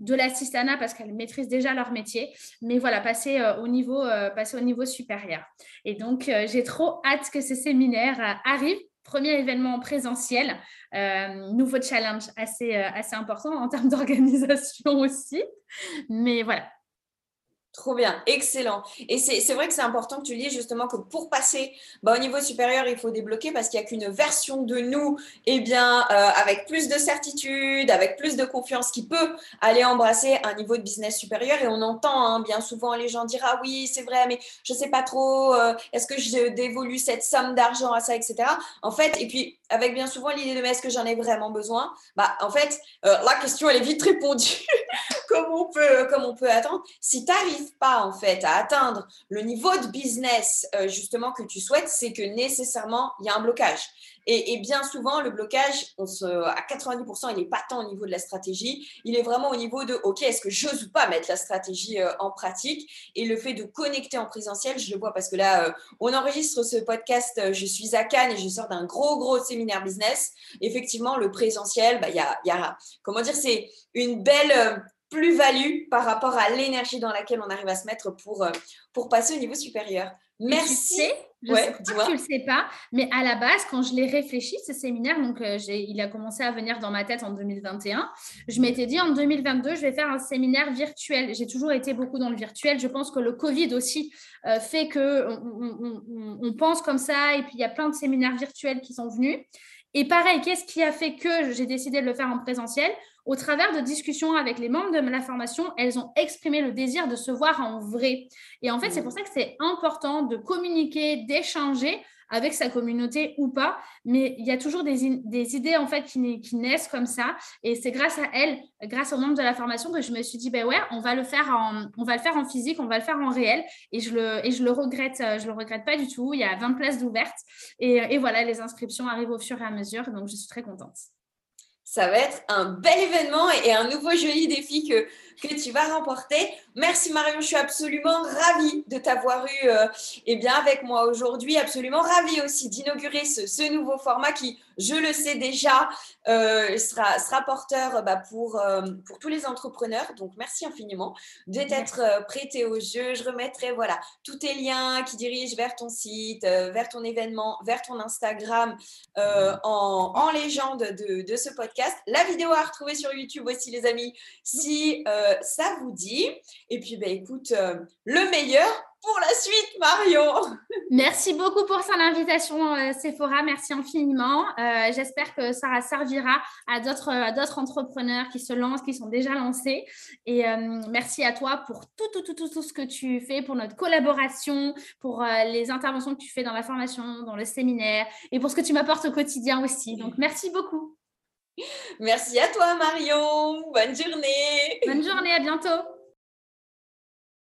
de l'assistana parce qu'elles maîtrisent déjà leur métier, mais voilà, passer, au, niveau, passer au niveau supérieur. Et donc, j'ai trop hâte que ces séminaires arrivent premier événement présentiel, euh, nouveau challenge assez, euh, assez important en termes [laughs] d'organisation aussi. Mais voilà, Trop bien, excellent. Et c'est vrai que c'est important que tu dises justement que pour passer bah, au niveau supérieur, il faut débloquer parce qu'il n'y a qu'une version de nous, eh bien, euh, avec plus de certitude, avec plus de confiance, qui peut aller embrasser un niveau de business supérieur. Et on entend hein, bien souvent les gens dire ah oui, c'est vrai, mais je ne sais pas trop, euh, est-ce que je dévolue cette somme d'argent à ça, etc. En fait, et puis avec bien souvent l'idée de mais est-ce que j'en ai vraiment besoin? Bah, en fait, euh, la question elle est vite répondue, [laughs] comme on peut, comme on peut attendre. Si tu arrives pas en fait à atteindre le niveau de business euh, justement que tu souhaites, c'est que nécessairement il y a un blocage. Et, bien souvent, le blocage, on se, à 90%, il n'est pas tant au niveau de la stratégie, il est vraiment au niveau de, OK, est-ce que j'ose ou pas mettre la stratégie euh, en pratique? Et le fait de connecter en présentiel, je le vois parce que là, euh, on enregistre ce podcast, je suis à Cannes et je sors d'un gros, gros séminaire business. Effectivement, le présentiel, bah, il y, a, y a, comment dire, c'est une belle plus-value par rapport à l'énergie dans laquelle on arrive à se mettre pour, euh, pour passer au niveau supérieur. Merci. Je sais pas tu le sais pas, mais à la base, quand je l'ai réfléchi, ce séminaire, donc euh, il a commencé à venir dans ma tête en 2021, je m'étais dit en 2022, je vais faire un séminaire virtuel. J'ai toujours été beaucoup dans le virtuel. Je pense que le Covid aussi euh, fait que on, pense comme ça, et puis il y a plein de séminaires virtuels qui sont venus. Et pareil, qu'est-ce qui a fait que j'ai décidé de le faire en présentiel? Au travers de discussions avec les membres de la formation, elles ont exprimé le désir de se voir en vrai. Et en fait, c'est pour ça que c'est important de communiquer, d'échanger avec sa communauté ou pas, mais il y a toujours des, idées en fait qui, qui, naissent comme ça, et c'est grâce à elles, grâce aux membres de la formation, que je me suis dit ben ouais, on va le faire en, on va le faire en physique, on va le faire en réel, et je le, et je le regrette, je le regrette pas du tout. Il y a 20 places d'ouvertes, et, et voilà, les inscriptions arrivent au fur et à mesure, donc je suis très contente ça va être un bel événement et un nouveau joli défi que, que tu vas remporter. Merci Marion, je suis absolument ravie de t'avoir eu euh, eh bien, avec moi aujourd'hui. Absolument ravie aussi d'inaugurer ce, ce, nouveau format qui, je le sais déjà, euh, sera, sera porteur bah, pour, euh, pour tous les entrepreneurs. Donc, merci infiniment d'être euh, prêté au jeu. Je remettrai voilà, tous tes liens qui dirigent vers ton site, vers ton événement, vers ton Instagram en, en, légende de, de, ce podcast. La vidéo à retrouver sur YouTube aussi, les amis, si ça vous dit. Et puis, bah, écoute, euh, le meilleur pour la suite, Marion. [laughs] Merci beaucoup pour son invitation, euh, Sephora. Merci infiniment. Euh, j'espère que ça servira à d'autres entrepreneurs qui se lancent, qui sont déjà lancés. Et merci à toi pour tout, tout, tout, tout, tout ce que tu fais, pour notre collaboration, pour les interventions que tu fais dans la formation, dans le séminaire et pour ce que tu m'apportes au quotidien aussi. Donc, merci beaucoup. Merci à toi, Marion. Bonne journée. Bonne journée, à bientôt.